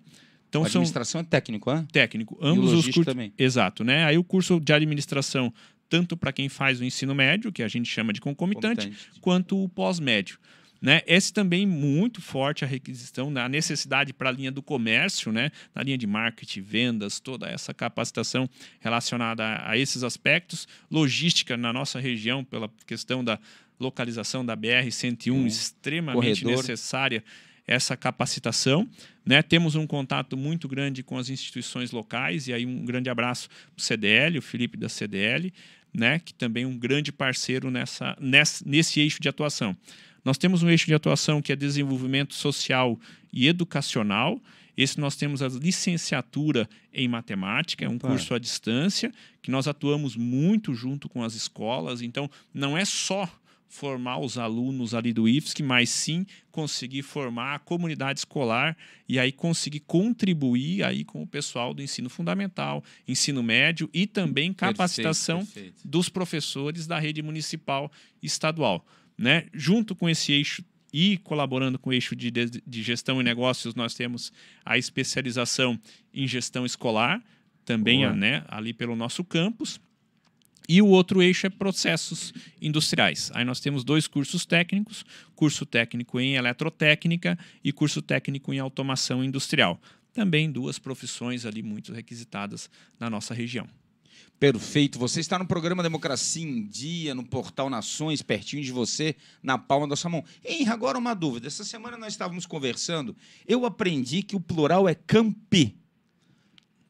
Então, administração são... é técnico, é? Técnico. Ambos os cursos. também. Exato. Né? Aí o curso de administração, tanto para quem faz o ensino médio, que a gente chama de concomitante, concomitante. quanto o pós-médio. Né? Esse também muito forte a requisição, né? a necessidade para a linha do comércio, né? na linha de marketing, vendas, toda essa capacitação relacionada a, a esses aspectos. Logística na nossa região, pela questão da localização da BR-101, hum, extremamente corredor. necessária essa capacitação. Né? Temos um contato muito grande com as instituições locais, e aí um grande abraço para o CDL, o Felipe da CDL, né? que também é um grande parceiro nessa, nessa, nesse eixo de atuação. Nós temos um eixo de atuação que é desenvolvimento social e educacional. Esse nós temos a licenciatura em matemática, é um Opa. curso à distância, que nós atuamos muito junto com as escolas. Então, não é só formar os alunos ali do IFSC, mas sim conseguir formar a comunidade escolar e aí conseguir contribuir aí com o pessoal do ensino fundamental, ensino médio e também capacitação perfeito, perfeito. dos professores da rede municipal e estadual. Né? Junto com esse eixo e colaborando com o eixo de, de gestão e negócios, nós temos a especialização em gestão escolar, também né, ali pelo nosso campus. E o outro eixo é processos industriais. Aí nós temos dois cursos técnicos: curso técnico em eletrotécnica e curso técnico em automação industrial. Também duas profissões ali muito requisitadas na nossa região. Perfeito. Você está no programa Democracia em Dia, no Portal Nações, pertinho de você, na palma da sua mão. Henrique, agora uma dúvida. Essa semana nós estávamos conversando, eu aprendi que o plural é campi.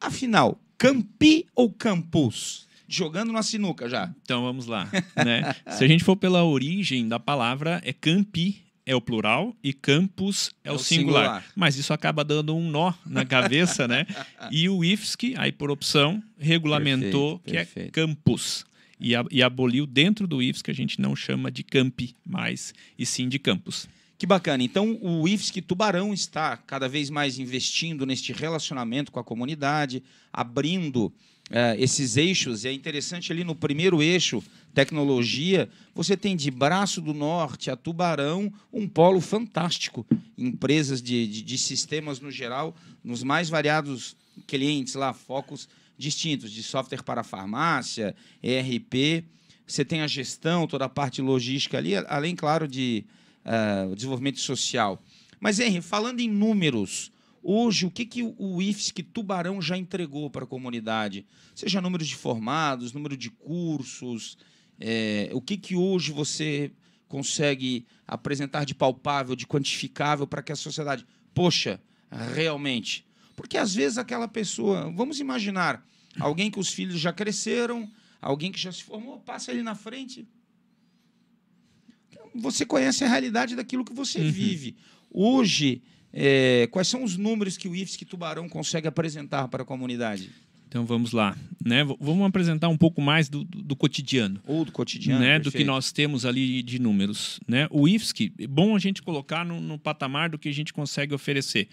Afinal, campi ou campus? Jogando na sinuca já. Então vamos lá. Né? Se a gente for pela origem da palavra, é campi, é o plural e campus é, é o, singular. singular. Mas isso acaba dando um nó na cabeça, né? E o IFSC, aí por opção, regulamentou perfeito, que é perfeito. é campus. E, e aboliu dentro do IFSC, a gente não chama de campi mais, e sim de campus. Que bacana. Então, o IFSC Tubarão está cada vez mais investindo neste relacionamento com a comunidade, abrindo é, esses eixos. E é interessante ali no primeiro eixo, tecnologia, você tem de Braço do Norte a Tubarão um polo fantástico. Empresas de, de, de sistemas no geral, nos mais variados clientes lá, focos distintos, de software para farmácia, ERP. Você tem a gestão, toda a parte logística ali, além, claro, de uh, desenvolvimento social. Mas, Henry, falando em números, Hoje, o que, que o IFSC Tubarão já entregou para a comunidade? Seja número de formados, número de cursos, é, o que, que hoje você consegue apresentar de palpável, de quantificável para que a sociedade, poxa, realmente. Porque às vezes aquela pessoa, vamos imaginar, alguém que os filhos já cresceram, alguém que já se formou, passa ali na frente. Você conhece a realidade daquilo que você uhum. vive. Hoje, é, quais são os números que o IFSC Tubarão consegue apresentar para a comunidade? Então vamos lá, né? Vamos apresentar um pouco mais do, do, do cotidiano. Ou do cotidiano, né? Do que nós temos ali de números, né? O IFSC, é bom a gente colocar no, no patamar do que a gente consegue oferecer.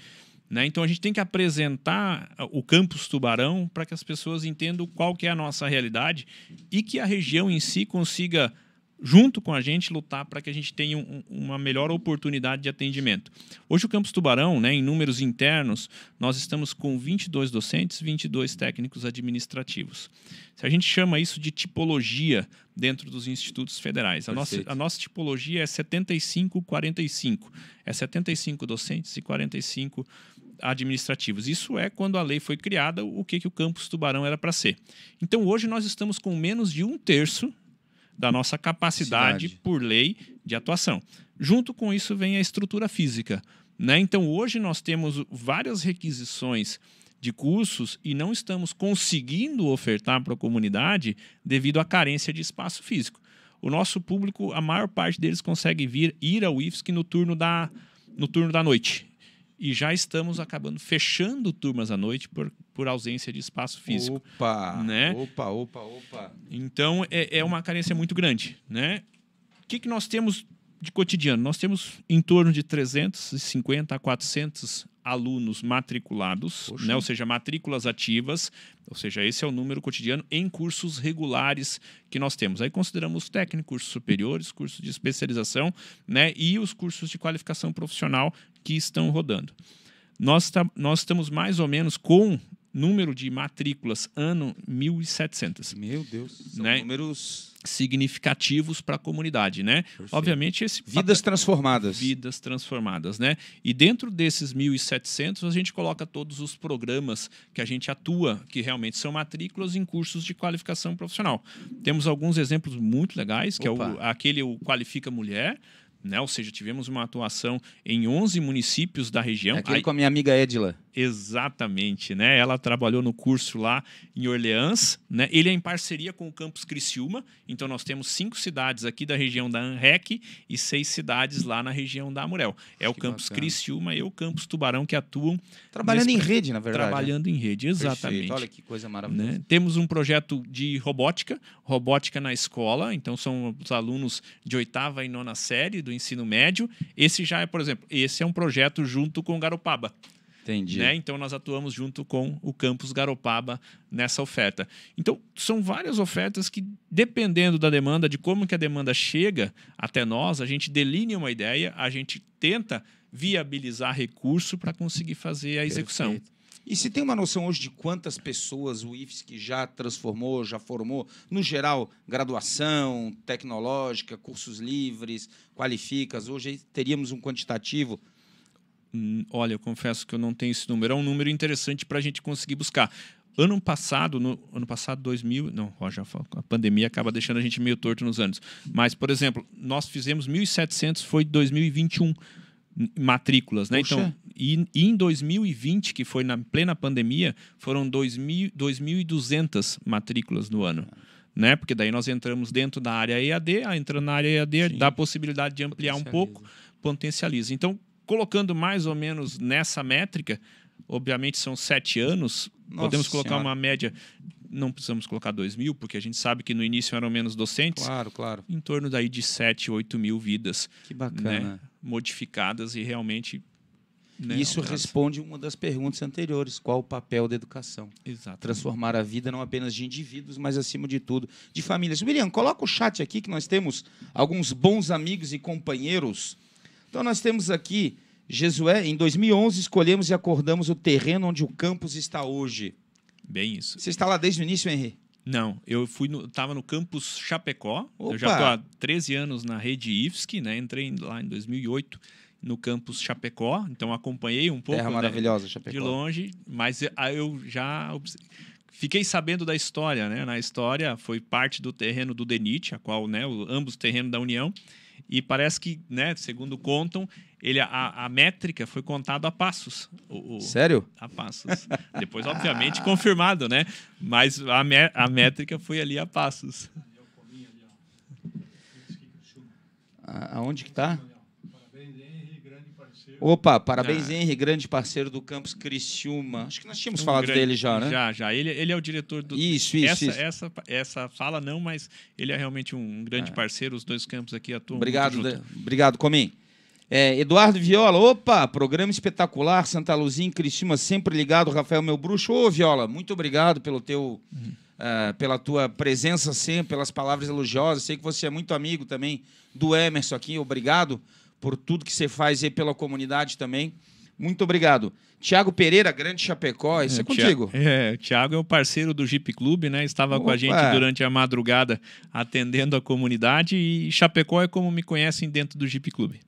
Né? Então a gente tem que apresentar o campus Tubarão para que as pessoas entendam qual que é a nossa realidade e que a região em si consiga junto com a gente, lutar para que a gente tenha um, uma melhor oportunidade de atendimento. Hoje, o Campus Tubarão, né, em números internos, nós estamos com 22 docentes, 22 técnicos administrativos. Se a gente chama isso de tipologia dentro dos institutos federais, a nossa, a nossa tipologia é 75-45. É 75 docentes e 45 administrativos. Isso é quando a lei foi criada, o que, que o Campus Tubarão era para ser. Então, hoje nós estamos com menos de um terço da nossa capacidade Cidade. por lei de atuação. Junto com isso vem a estrutura física. Né? Então, hoje nós temos várias requisições de cursos e não estamos conseguindo ofertar para a comunidade devido à carência de espaço físico. O nosso público, a maior parte deles consegue vir ir ao IFSC no turno da, no turno da noite e já estamos acabando fechando turmas à noite por, por ausência de espaço físico. Opa, né? opa, opa, opa. Então é, é uma carência muito grande, né? O que, que nós temos de cotidiano? Nós temos em torno de 350 a 400 alunos matriculados, né? ou seja, matrículas ativas, ou seja, esse é o número cotidiano em cursos regulares que nós temos. Aí consideramos técnicos, cursos superiores, cursos de especialização né? e os cursos de qualificação profissional que estão rodando. Nós, tá, nós estamos mais ou menos com número de matrículas ano 1.700. Meu Deus, são né? números significativos para a comunidade, né? Perfeito. Obviamente esse vidas transformadas. Vidas transformadas, né? E dentro desses 1.700 a gente coloca todos os programas que a gente atua, que realmente são matrículas em cursos de qualificação profissional. Temos alguns exemplos muito legais, que Opa. é o, aquele o Qualifica Mulher, né? Ou seja, tivemos uma atuação em 11 municípios da região. É aquele Aí, com a minha amiga Edila. Exatamente, né? Ela trabalhou no curso lá em Orleans, né? Ele é em parceria com o campus Criciúma, então nós temos cinco cidades aqui da região da ANREC e seis cidades lá na região da Amurel. É que o campus bacana. Criciúma e o campus Tubarão que atuam trabalhando nesse... em rede, na verdade. Trabalhando em rede, exatamente. Perfeito. Olha que coisa maravilhosa. Né? Temos um projeto de robótica, robótica na escola, então são os alunos de oitava e nona série do ensino médio. Esse já é, por exemplo, esse é um projeto junto com o Garopaba. Entendi. Né? Então, nós atuamos junto com o Campus Garopaba nessa oferta. Então, são várias ofertas que, dependendo da demanda, de como que a demanda chega até nós, a gente delinea uma ideia, a gente tenta viabilizar recurso para conseguir fazer a execução. Perfeito. E se tem uma noção hoje de quantas pessoas o IFSC já transformou, já formou, no geral, graduação, tecnológica, cursos livres, qualificas, hoje teríamos um quantitativo olha, eu confesso que eu não tenho esse número. É um número interessante para a gente conseguir buscar. Ano passado, no ano passado 2000, não, já a pandemia acaba deixando a gente meio torto nos anos. Mas, por exemplo, nós fizemos 1.700 foi 2021 matrículas, né? Então, e, e, em 2020, que foi na plena pandemia, foram 2.200 matrículas no ano. Né? Porque daí nós entramos dentro da área EAD, entrando na área EAD Sim. dá a possibilidade de ampliar um pouco, potencializa. Então, colocando mais ou menos nessa métrica, obviamente são sete anos, Nossa podemos colocar senhora. uma média. Não precisamos colocar dois mil, porque a gente sabe que no início eram menos docentes. Claro, claro. Em torno daí de 7, 8 mil vidas. Que bacana. Né, modificadas e realmente né, Isso responde uma das perguntas anteriores: qual o papel da educação? Exatamente. Transformar a vida não apenas de indivíduos, mas acima de tudo de famílias. William, coloca o chat aqui que nós temos alguns bons amigos e companheiros então, nós temos aqui, Jesué, em 2011, escolhemos e acordamos o terreno onde o campus está hoje. Bem isso. Você está lá desde o início, Henri? Não, eu fui no, estava no campus Chapecó. Opa. Eu já estou há 13 anos na rede IFSC, né? Entrei lá em 2008 no campus Chapecó, então acompanhei um pouco Terra né, maravilhosa, Chapecó. de longe, mas eu já fiquei sabendo da história, né? Na história foi parte do terreno do DENIT, a qual, né, ambos terrenos da União, e parece que, né, segundo contam, ele, a, a métrica foi contada a passos. O, o, Sério? A passos. Depois, obviamente, confirmado, né? Mas a, me, a métrica foi ali a passos. Aonde que está? Opa, parabéns, ah. Henry, grande parceiro do Campus Criciúma. Acho que nós tínhamos um falado grande, dele já, né? Já, já. Ele, ele é o diretor do. Isso, isso essa, isso. Essa, essa fala não, mas ele é realmente um grande é. parceiro. Os dois campos aqui atuam. Obrigado, obrigado, Comim. É, Eduardo Viola, opa, programa espetacular, Santa Luzia em Cristina, sempre ligado, Rafael Meu Bruxo. Ô, Viola, muito obrigado pelo teu, uhum. uh, pela tua presença sempre, pelas palavras elogiosas. Sei que você é muito amigo também do Emerson aqui, obrigado por tudo que você faz aí pela comunidade também. Muito obrigado. Tiago Pereira, grande Chapecó, isso é, é contigo. É, o Tiago é o parceiro do Jeep Clube, né? Estava Opa. com a gente durante a madrugada atendendo a comunidade e Chapecó é como me conhecem dentro do Jeep Clube.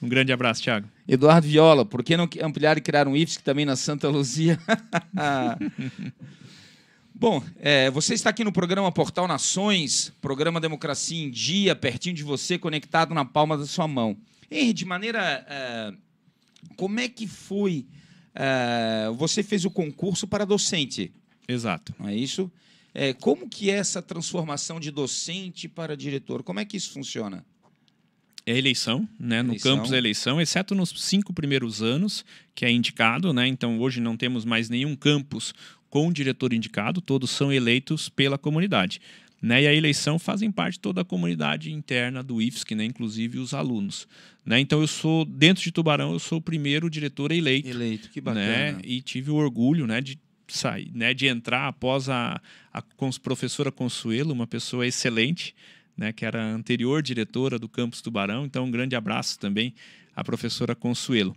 Um grande abraço, Tiago. Eduardo Viola, por que não ampliar e criar um IFSC também na Santa Luzia? Bom, é, você está aqui no programa Portal Nações, programa Democracia em Dia, pertinho de você, conectado na palma da sua mão. Henry, de maneira. É, como é que foi uh, você fez o concurso para docente. Exato. Não é isso? É, como que é essa transformação de docente para diretor? Como é que isso funciona? É eleição, né? No campus é eleição, exceto nos cinco primeiros anos, que é indicado, né? Então hoje não temos mais nenhum campus com diretor indicado, todos são eleitos pela comunidade. Né? E a eleição fazem parte toda a comunidade interna do IFSC, né? inclusive os alunos. Né? Então eu sou, dentro de Tubarão, eu sou o primeiro diretor eleito. Eleito, que bacana. Né? E tive o orgulho né, de sair, né, de entrar após a, a professora Consuelo, uma pessoa excelente, né, que era a anterior diretora do campus Tubarão. Então, um grande abraço também à professora Consuelo.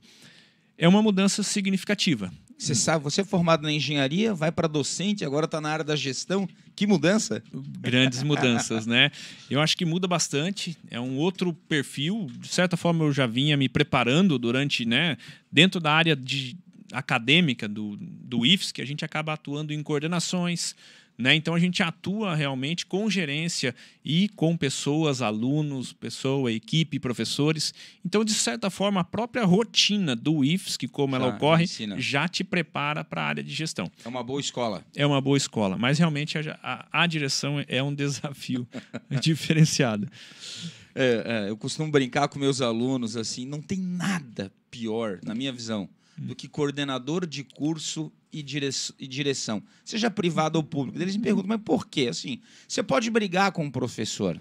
É uma mudança significativa. Você sabe, você é formado na engenharia, vai para docente, agora está na área da gestão. Que mudança? Grandes mudanças, né? Eu acho que muda bastante. É um outro perfil. De certa forma, eu já vinha me preparando durante, né, dentro da área de acadêmica do, do IFS, que a gente acaba atuando em coordenações, né? Então a gente atua realmente com gerência e com pessoas, alunos, pessoa, equipe, professores. Então, de certa forma, a própria rotina do IFS, que como ela ocorre, ensina. já te prepara para a área de gestão. É uma boa escola. É uma boa escola, mas realmente a, a, a direção é um desafio diferenciado. É, é, eu costumo brincar com meus alunos assim, não tem nada pior, na minha visão, do que coordenador de curso e direção, seja privado ou público. Eles me perguntam, mas por quê? Assim, você pode brigar com o um professor.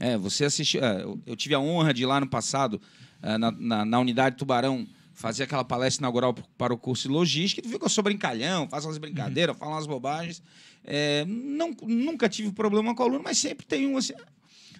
É, você assistiu. É, eu tive a honra de ir lá no passado, é, na, na, na unidade Tubarão, fazer aquela palestra inaugural para o curso de logística, e fica só brincalhão, faz umas brincadeiras, uhum. fala umas bobagens. É, não, nunca tive problema com o aluno, mas sempre tem um assim.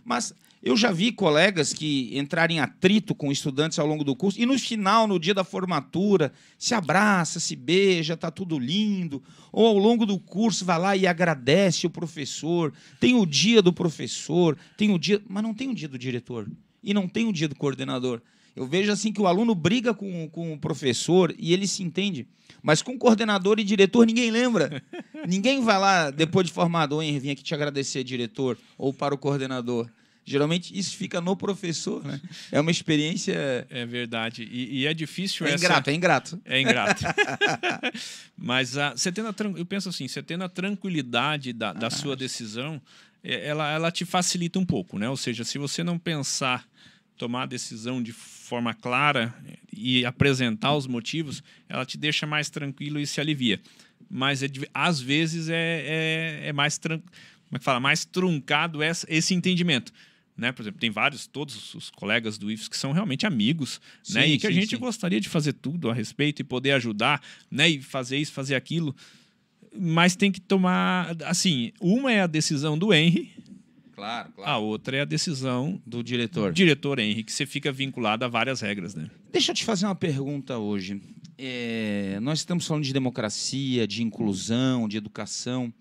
Mas eu já vi colegas que entrarem em atrito com estudantes ao longo do curso e no final, no dia da formatura, se abraça, se beija, tá tudo lindo. Ou ao longo do curso vai lá e agradece o professor. Tem o dia do professor, tem o dia, mas não tem o dia do diretor e não tem o dia do coordenador. Eu vejo assim que o aluno briga com, com o professor e ele se entende. Mas com coordenador e diretor ninguém lembra. ninguém vai lá, depois de formado, Henry, vim aqui te agradecer, diretor, ou para o coordenador. Geralmente isso fica no professor, né? É uma experiência. É verdade. E, e é difícil é essa. Ingrato, é ingrato. É ingrato. Mas a, você tendo a, eu penso assim, você tendo a tranquilidade da, da ah, sua decisão, é, ela, ela te facilita um pouco, né? Ou seja, se você não pensar, tomar a decisão de forma clara e apresentar os motivos, ela te deixa mais tranquilo e se alivia. Mas é, às vezes é, é, é mais. Como é que fala? Mais truncado esse entendimento né? Por exemplo, tem vários, todos os colegas do IFES que são realmente amigos, sim, né? E que sim, a gente sim. gostaria de fazer tudo a respeito e poder ajudar, né? E fazer isso, fazer aquilo. Mas tem que tomar, assim, uma é a decisão do Henry, Claro, claro. A outra é a decisão do diretor. Do diretor Henry, que você fica vinculado a várias regras, né? Deixa eu te fazer uma pergunta hoje. É, nós estamos falando de democracia, de inclusão, de educação.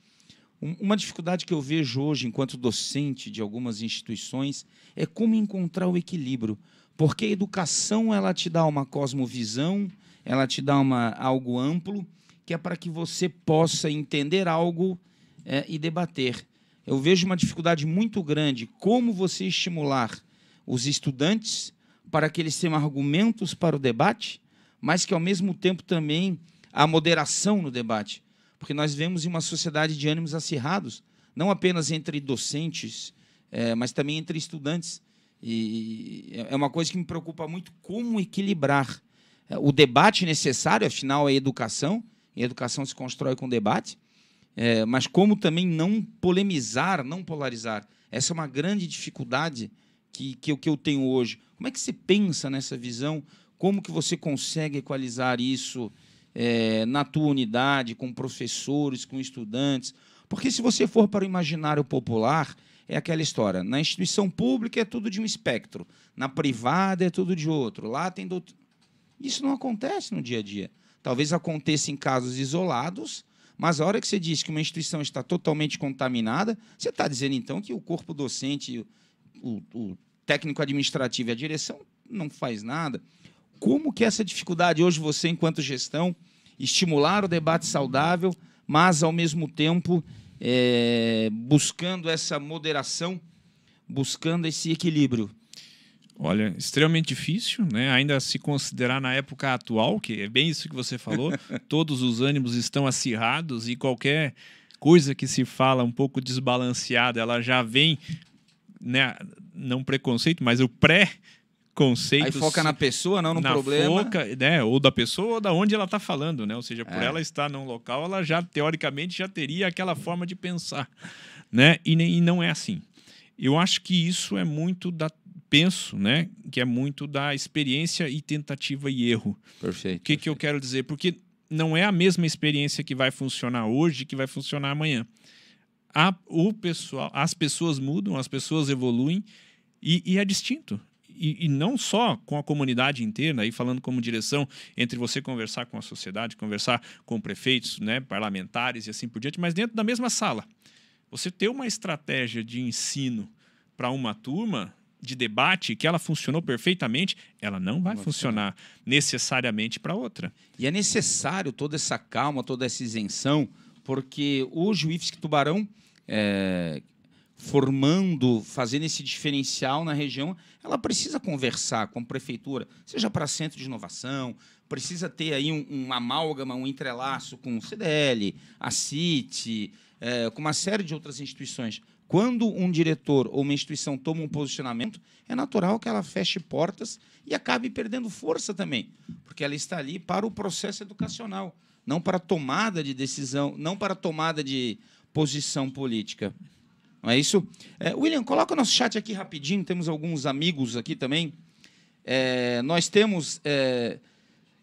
Uma dificuldade que eu vejo hoje, enquanto docente de algumas instituições, é como encontrar o equilíbrio. Porque a educação ela te dá uma cosmovisão, ela te dá uma, algo amplo, que é para que você possa entender algo é, e debater. Eu vejo uma dificuldade muito grande como você estimular os estudantes para que eles tenham argumentos para o debate, mas que ao mesmo tempo também a moderação no debate porque nós vemos em uma sociedade de ânimos acirrados, não apenas entre docentes, é, mas também entre estudantes. E é uma coisa que me preocupa muito como equilibrar é, o debate necessário, afinal, é educação, e educação se constrói com debate, é, mas como também não polemizar, não polarizar. Essa é uma grande dificuldade que, que, que eu tenho hoje. Como é que você pensa nessa visão? Como que você consegue equalizar isso é, na tua unidade, com professores, com estudantes? Porque se você for para o imaginário popular, é aquela história. Na instituição pública é tudo de um espectro, na privada é tudo de outro. Lá tem. Isso não acontece no dia a dia. Talvez aconteça em casos isolados, mas a hora que você diz que uma instituição está totalmente contaminada, você está dizendo então que o corpo docente, o, o técnico administrativo e a direção não faz nada. Como que essa dificuldade hoje você, enquanto gestão, estimular o debate saudável, mas ao mesmo tempo é, buscando essa moderação, buscando esse equilíbrio? Olha, extremamente difícil, né? Ainda se considerar na época atual, que é bem isso que você falou, todos os ânimos estão acirrados e qualquer coisa que se fala um pouco desbalanceada, ela já vem, né? Não preconceito, mas o pré conceito. Aí foca na pessoa, não no na problema. Foca, né? Ou da pessoa ou da onde ela está falando, né? Ou seja, por é. ela estar num local, ela já teoricamente já teria aquela forma de pensar, né? E, e não é assim. Eu acho que isso é muito da penso, né, que é muito da experiência e tentativa e erro. Perfeito. O que, perfeito. que eu quero dizer? Porque não é a mesma experiência que vai funcionar hoje que vai funcionar amanhã. A, o pessoal, as pessoas mudam, as pessoas evoluem e, e é distinto. E, e, não só com a comunidade inteira, aí falando como direção, entre você conversar com a sociedade, conversar com prefeitos, né, parlamentares e assim por diante, mas dentro da mesma sala. Você ter uma estratégia de ensino para uma turma de debate que ela funcionou perfeitamente, ela não vai funcionar necessariamente para outra. E é necessário toda essa calma, toda essa isenção, porque o IFSC Tubarão, é, formando, fazendo esse diferencial na região, ela precisa conversar com a prefeitura, seja para centro de inovação, precisa ter aí um, um amálgama, um entrelaço com o CDL, a CIT, é, com uma série de outras instituições quando um diretor ou uma instituição toma um posicionamento, é natural que ela feche portas e acabe perdendo força também, porque ela está ali para o processo educacional, não para tomada de decisão, não para tomada de posição política. Não é isso? É, William, coloca o nosso chat aqui rapidinho, temos alguns amigos aqui também. É, nós temos é,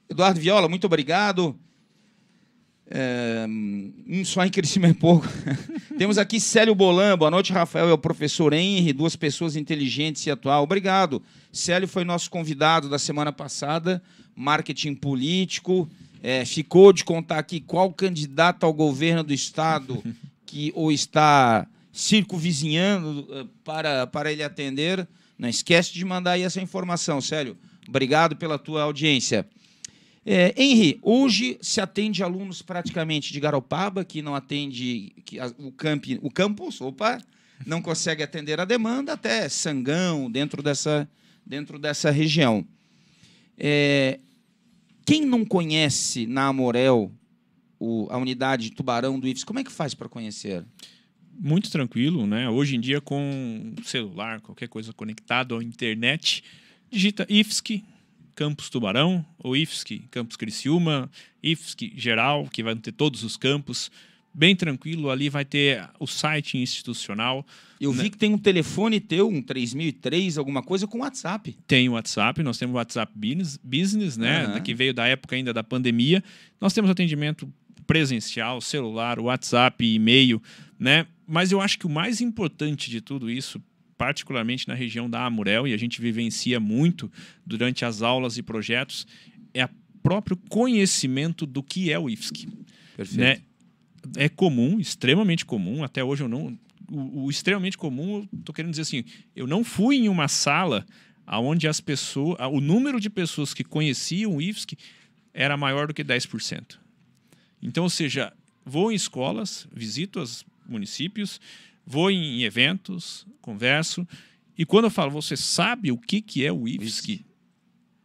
Eduardo Viola, muito obrigado. É, um só em crescimento é pouco. Temos aqui Célio Bolan. Boa noite, Rafael. É o professor Henry, duas pessoas inteligentes e atual. Obrigado. Célio foi nosso convidado da semana passada, marketing político. É, ficou de contar aqui qual candidato ao governo do estado que o está circunvizinhando eh, para, para ele atender. Não esquece de mandar aí essa informação, Célio. Obrigado pela tua audiência. É, Henry, hoje se atende alunos praticamente de Garopaba, que não atende que a, o, camp, o campus, opa, não consegue atender a demanda, até Sangão, dentro dessa, dentro dessa região. É, quem não conhece na Amorel o, a unidade de Tubarão do IFES, como é que faz para conhecer? Muito tranquilo, né? Hoje em dia, com celular, qualquer coisa conectado à internet, digita IFSC, Campus Tubarão, o IFSC Campus Criciúma, IFSC geral, que vai ter todos os campos. Bem tranquilo, ali vai ter o site institucional. Eu vi né? que tem um telefone teu, um 3003, alguma coisa, com WhatsApp. Tem o WhatsApp, nós temos o WhatsApp Business, business né? Uhum. Que veio da época ainda da pandemia. Nós temos atendimento presencial, celular, WhatsApp, e-mail, né? Mas eu acho que o mais importante de tudo isso, particularmente na região da Amurel, e a gente vivencia muito durante as aulas e projetos, é o próprio conhecimento do que é o IFSC. Perfeito. Né? É comum, extremamente comum, até hoje eu não. O, o extremamente comum, eu estou querendo dizer assim, eu não fui em uma sala onde as pessoas, o número de pessoas que conheciam o IFSC era maior do que 10%. Então, ou seja, vou em escolas, visito os municípios, vou em eventos, converso, e quando eu falo, você sabe o que, que é o IFSC?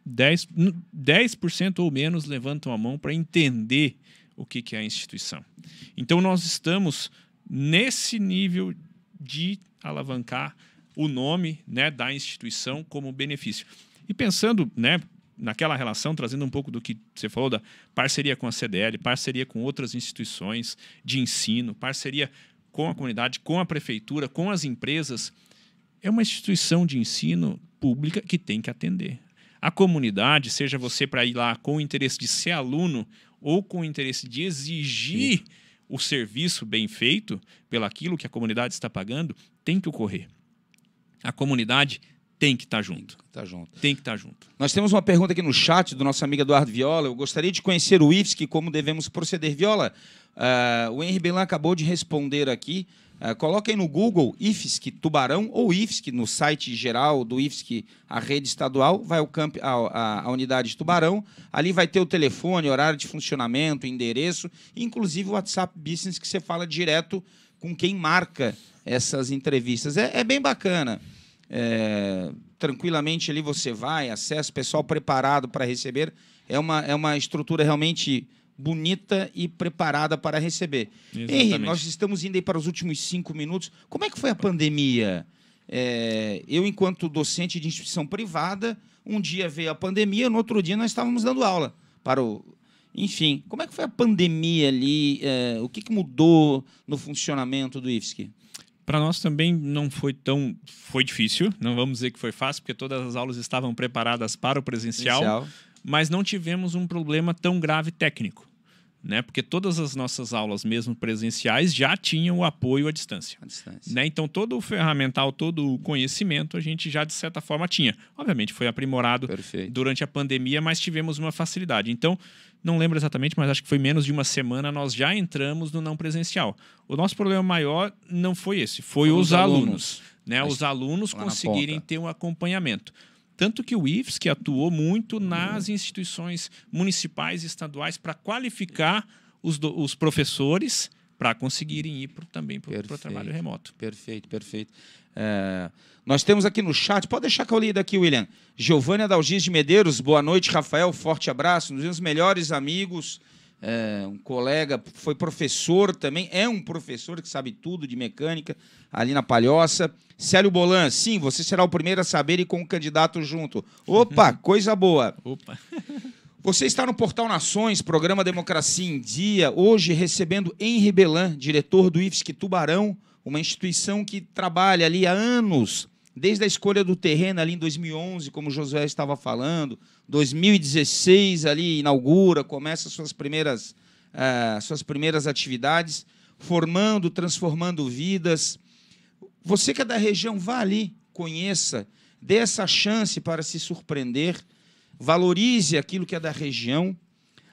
10%, 10 ou menos levantam a mão para entender o que, que é a instituição. Então, nós estamos nesse nível de alavancar o nome né, da instituição como benefício. E pensando né, naquela relação, trazendo um pouco do que você falou da parceria com a CDL, parceria com outras instituições de ensino, parceria com a comunidade, com a prefeitura, com as empresas. é uma instituição de ensino pública que tem que atender. A comunidade, seja você para ir lá com o interesse de ser aluno ou com o interesse de exigir Sim. o serviço bem feito pelaquilo que a comunidade está pagando, tem que ocorrer. A comunidade tem que estar tá junto. Tá junto. Tem que estar tá junto. Nós temos uma pergunta aqui no chat do nosso amigo Eduardo Viola. Eu gostaria de conhecer o IFSC, como devemos proceder. Viola, uh, o Henri Belan acabou de responder aqui. Uh, coloca aí no Google IFSC Tubarão ou IFSC no site geral do IFSC, a rede estadual, vai ao camp, a, a, a, unidade de Tubarão. Ali vai ter o telefone, horário de funcionamento, endereço, inclusive o WhatsApp Business que você fala direto com quem marca essas entrevistas. É, é bem bacana. É, tranquilamente ali você vai, acessa, pessoal preparado para receber. É uma, é uma estrutura realmente bonita e preparada para receber. Henry, nós estamos indo aí para os últimos cinco minutos. Como é que foi a pandemia? É, eu, enquanto docente de instituição privada, um dia veio a pandemia, no outro dia nós estávamos dando aula para o. Enfim, como é que foi a pandemia ali? É, o que, que mudou no funcionamento do IFSC? Para nós também não foi tão. Foi difícil, não vamos dizer que foi fácil, porque todas as aulas estavam preparadas para o presencial, presencial. mas não tivemos um problema tão grave técnico. Né? Porque todas as nossas aulas, mesmo presenciais, já tinham o apoio à distância. À distância. Né? Então, todo o ferramental, todo o conhecimento, a gente já, de certa forma, tinha. Obviamente, foi aprimorado Perfeito. durante a pandemia, mas tivemos uma facilidade. Então, não lembro exatamente, mas acho que foi menos de uma semana, nós já entramos no não presencial. O nosso problema maior não foi esse, foi os, os, alunos. alunos né? Os alunos conseguirem ter um acompanhamento. Tanto que o IFES, que atuou muito nas instituições municipais e estaduais para qualificar os, do, os professores para conseguirem ir pro, também para o trabalho remoto. Perfeito, perfeito. É, nós temos aqui no chat, pode deixar que eu li daqui, William. Giovânia Dalgis de Medeiros, boa noite, Rafael, forte abraço. Um dos meus melhores amigos, é, um colega, foi professor também, é um professor que sabe tudo de mecânica, ali na Palhoça. Célio Bolan, sim, você será o primeiro a saber e com o candidato junto. Opa, coisa boa. Opa. Você está no Portal Nações, programa Democracia em Dia, hoje recebendo Henri Belan, diretor do IFSC Tubarão, uma instituição que trabalha ali há anos, desde a escolha do terreno ali em 2011, como o Josué estava falando, 2016 ali inaugura, começa suas primeiras, uh, suas primeiras atividades, formando, transformando vidas. Você que é da região, vá ali, conheça, dê essa chance para se surpreender, valorize aquilo que é da região.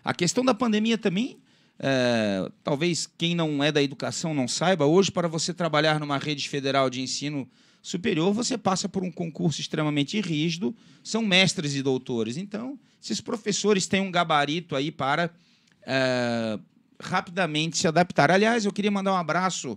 A questão da pandemia também é, talvez quem não é da educação não saiba, hoje, para você trabalhar numa rede federal de ensino superior, você passa por um concurso extremamente rígido, são mestres e doutores. Então, esses professores têm um gabarito aí para é, rapidamente se adaptar. Aliás, eu queria mandar um abraço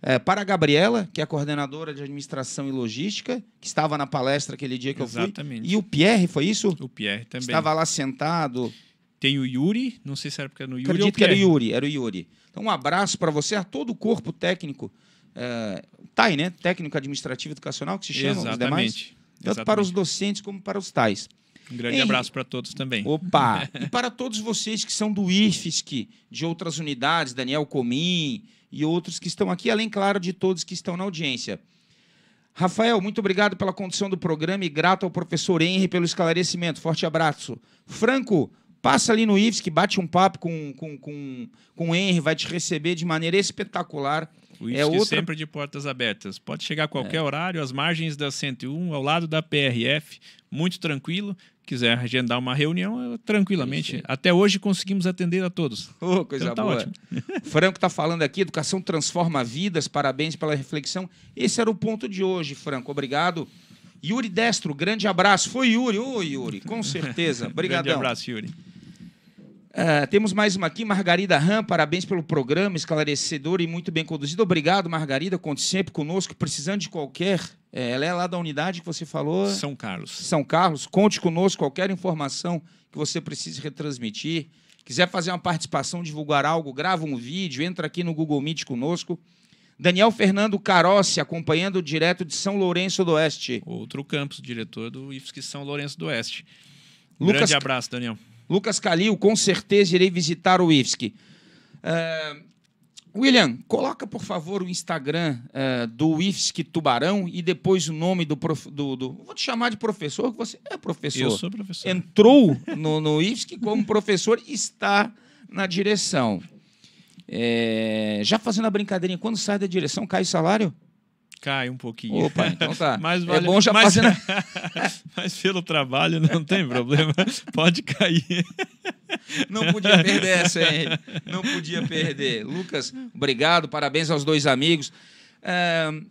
é, para a Gabriela, que é a coordenadora de administração e logística, que estava na palestra aquele dia que Exatamente. eu fui. E o Pierre, foi isso? O Pierre também. Estava lá sentado. Tem o Yuri, não sei se era porque era no Yuri Acredito que era o Yuri, era o Yuri. Então, um abraço para você, a todo o corpo técnico, é, TAI, né? Técnico Administrativo Educacional, que se chama, Exatamente. os demais. Tanto Exatamente. para os docentes como para os TAIs. Um grande abraço para todos também. Opa! e para todos vocês que são do IFSC, de outras unidades, Daniel Comim e outros que estão aqui, além, claro, de todos que estão na audiência. Rafael, muito obrigado pela condição do programa e grato ao professor Henry pelo esclarecimento. Forte abraço. Franco, Passa ali no que bate um papo com, com, com, com o Henry, vai te receber de maneira espetacular. O IFSC é outra... sempre de portas abertas. Pode chegar a qualquer é. horário, às margens da 101, ao lado da PRF, muito tranquilo. Quiser agendar uma reunião, tranquilamente. Até hoje conseguimos atender a todos. Oh, coisa então, tá boa. Ótimo. Franco está falando aqui, educação transforma vidas, parabéns pela reflexão. Esse era o ponto de hoje, Franco. Obrigado. Yuri Destro, grande abraço. Foi Yuri, ô oh, Yuri, com certeza. Obrigadão. grande abraço, Yuri. Uh, temos mais uma aqui, Margarida Ram, parabéns pelo programa, esclarecedor e muito bem conduzido. Obrigado, Margarida, conte sempre conosco, precisando de qualquer. É, ela é lá da unidade que você falou. São Carlos. São Carlos, conte conosco qualquer informação que você precise retransmitir. Quiser fazer uma participação, divulgar algo, grava um vídeo, entra aqui no Google Meet conosco. Daniel Fernando Carossi, acompanhando direto de São Lourenço do Oeste. Outro campus, diretor do IFSC São Lourenço do Oeste. Lucas... Grande abraço, Daniel. Lucas Calil, com certeza irei visitar o IFSC. Uh, William, coloca por favor o Instagram uh, do IFSC Tubarão e depois o nome do, prof, do, do, Vou te chamar de professor, que você é professor. Eu sou professor. Entrou no, no IFSC como professor e está na direção. É, já fazendo a brincadeirinha, quando sai da direção, cai o salário? Cai um pouquinho. Opa, então tá. mas vale, é bom já mas, fazendo. mas pelo trabalho não tem problema. Pode cair. Não podia perder essa, hein? Não podia perder. Lucas, obrigado, parabéns aos dois amigos. Uh,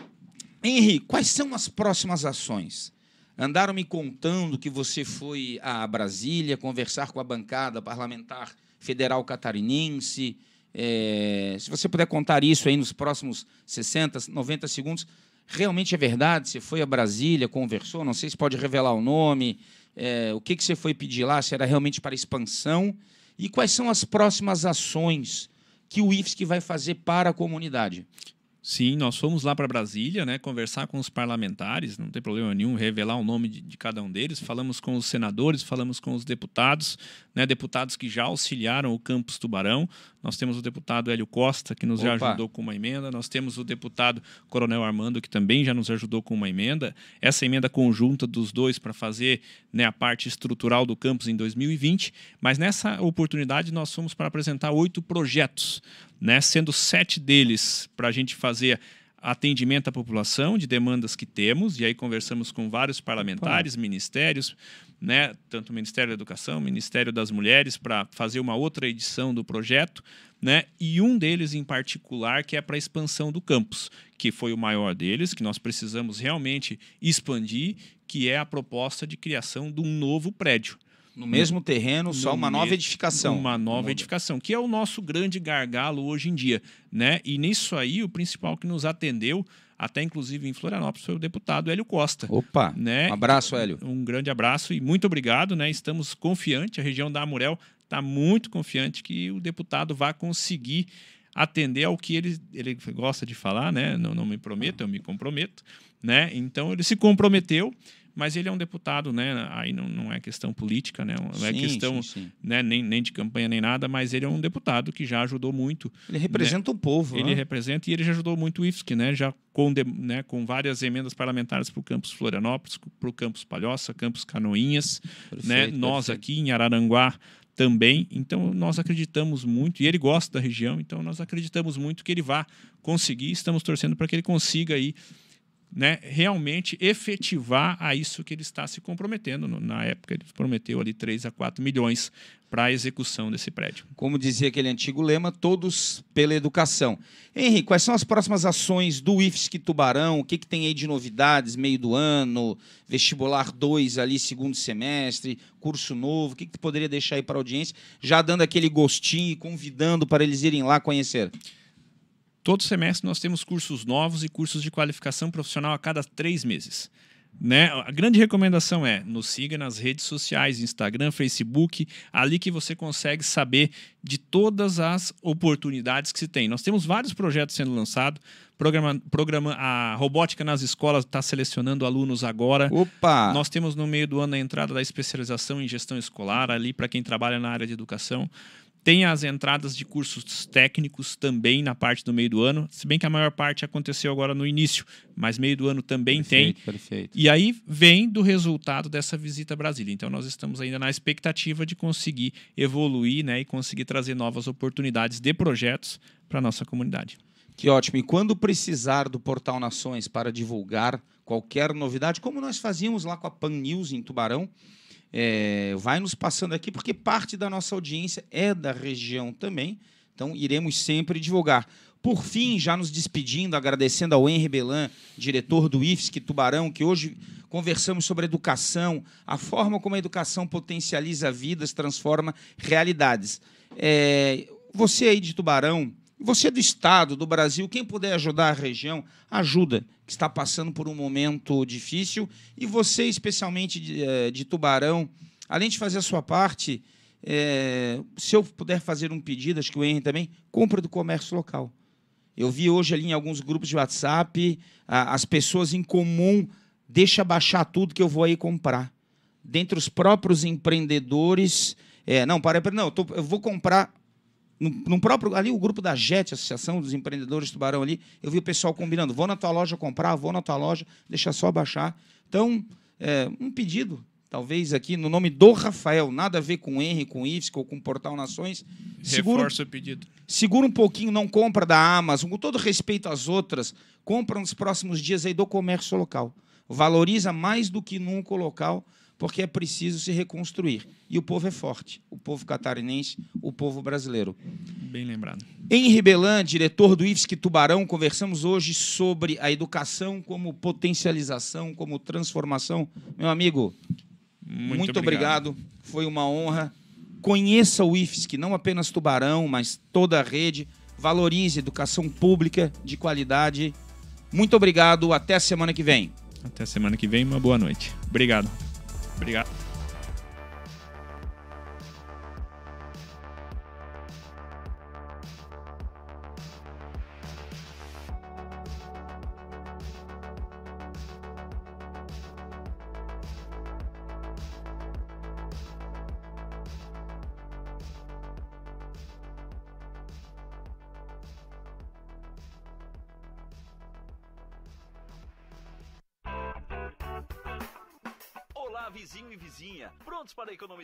Henri, quais são as próximas ações? Andaram me contando que você foi a Brasília conversar com a bancada parlamentar federal catarinense. É, se você puder contar isso aí nos próximos 60, 90 segundos, realmente é verdade? Você foi a Brasília, conversou, não sei se pode revelar o nome, é, o que, que você foi pedir lá, se era realmente para expansão, e quais são as próximas ações que o IFSC vai fazer para a comunidade? Sim, nós fomos lá para Brasília, né, conversar com os parlamentares, não tem problema nenhum revelar o nome de, de, cada um deles. Falamos com os senadores, falamos com os deputados, né, deputados que já auxiliaram o Campus Tubarão. Nós temos o deputado Hélio Costa, que nos Opa. já ajudou com uma emenda. Nós temos o deputado Coronel Armando, que também já nos ajudou com uma emenda. Essa emenda conjunta dos dois para fazer né, a parte estrutural do campus em 2020. Mas nessa oportunidade nós fomos para apresentar oito projetos né? sendo sete deles para a gente fazer atendimento à população de demandas que temos, e aí conversamos com vários parlamentares, Opa. ministérios, né, tanto o Ministério da Educação, o Ministério das Mulheres, para fazer uma outra edição do projeto, né, e um deles em particular que é para a expansão do campus, que foi o maior deles, que nós precisamos realmente expandir, que é a proposta de criação de um novo prédio. No mesmo terreno, só uma nova edificação. Uma nova edificação, que é o nosso grande gargalo hoje em dia. Né? E nisso aí, o principal que nos atendeu, até inclusive em Florianópolis, foi o deputado Hélio Costa. Opa! Né? Um abraço, Hélio. Um grande abraço e muito obrigado. Né? Estamos confiantes, a região da Amurel está muito confiante que o deputado vai conseguir atender ao que ele, ele gosta de falar, né? Não, não me prometo, eu me comprometo, né? Então ele se comprometeu mas ele é um deputado, né? Aí não, não é questão política, né? Não é sim, questão sim, sim. Né? Nem, nem de campanha nem nada, mas ele é um deputado que já ajudou muito. Ele representa né? o povo. Ele né? representa e ele já ajudou muito o IFSC, né? Já com, de, né, com várias emendas parlamentares para o campus Florianópolis, para o campus Palhoça, campus Canoinhas, perfeito, né? Nós perfeito. aqui em Araranguá também. Então, nós acreditamos muito, e ele gosta da região, então nós acreditamos muito que ele vá conseguir. Estamos torcendo para que ele consiga aí né, realmente efetivar a isso que ele está se comprometendo. Na época, ele prometeu ali 3 a 4 milhões para a execução desse prédio. Como dizia aquele antigo lema, todos pela educação. Henrique, quais são as próximas ações do IFSC Tubarão? O que, que tem aí de novidades, meio do ano, vestibular 2 ali, segundo semestre, curso novo? O que, que tu poderia deixar aí para a audiência, já dando aquele gostinho e convidando para eles irem lá conhecer? Todo semestre nós temos cursos novos e cursos de qualificação profissional a cada três meses. Né? A grande recomendação é nos siga nas redes sociais, Instagram, Facebook, ali que você consegue saber de todas as oportunidades que se tem. Nós temos vários projetos sendo lançados. Programa, programa, a robótica nas escolas está selecionando alunos agora. Opa! Nós temos no meio do ano a entrada da especialização em gestão escolar, ali para quem trabalha na área de educação. Tem as entradas de cursos técnicos também na parte do meio do ano, se bem que a maior parte aconteceu agora no início, mas meio do ano também perfeito, tem. Perfeito. E aí vem do resultado dessa visita a Brasília. Então nós estamos ainda na expectativa de conseguir evoluir né, e conseguir trazer novas oportunidades de projetos para a nossa comunidade. Que ótimo. E quando precisar do Portal Nações para divulgar qualquer novidade, como nós fazíamos lá com a Pan News em Tubarão, é, vai nos passando aqui, porque parte da nossa audiência é da região também, então iremos sempre divulgar. Por fim, já nos despedindo, agradecendo ao Henri Belan, diretor do IFSC Tubarão, que hoje conversamos sobre educação, a forma como a educação potencializa vidas, transforma realidades. É, você aí de Tubarão, você do Estado, do Brasil, quem puder ajudar a região, ajuda, que está passando por um momento difícil. E você, especialmente de, eh, de Tubarão, além de fazer a sua parte, é, se eu puder fazer um pedido, acho que o Henry também, compra do comércio local. Eu vi hoje ali em alguns grupos de WhatsApp, as pessoas em comum, deixa baixar tudo que eu vou aí comprar. Dentre os próprios empreendedores, é, não, para, não, eu, tô, eu vou comprar no, no, próprio ali o grupo da JET, Associação dos Empreendedores de Tubarão ali, eu vi o pessoal combinando, vou na tua loja comprar, vou na tua loja, deixa só baixar. Então, é, um pedido, talvez aqui no nome do Rafael, nada a ver com Henry, com IFSC ou com Portal Nações. Segura, Reforça o pedido. Segura um pouquinho, não compra da Amazon, com todo respeito às outras, compra nos próximos dias aí do comércio local. Valoriza mais do que nunca o local, porque é preciso se reconstruir. E o povo é forte, o povo catarinense, o povo brasileiro. Bem lembrado. Henri Belan, diretor do IFSC Tubarão, conversamos hoje sobre a educação como potencialização, como transformação. Meu amigo, muito, muito obrigado. obrigado. Foi uma honra. Conheça o IFSC, não apenas Tubarão, mas toda a rede. Valorize educação pública de qualidade. Muito obrigado. Até a semana que vem. Até a semana que vem. Uma boa noite. Obrigado. Obrigado. vizinho e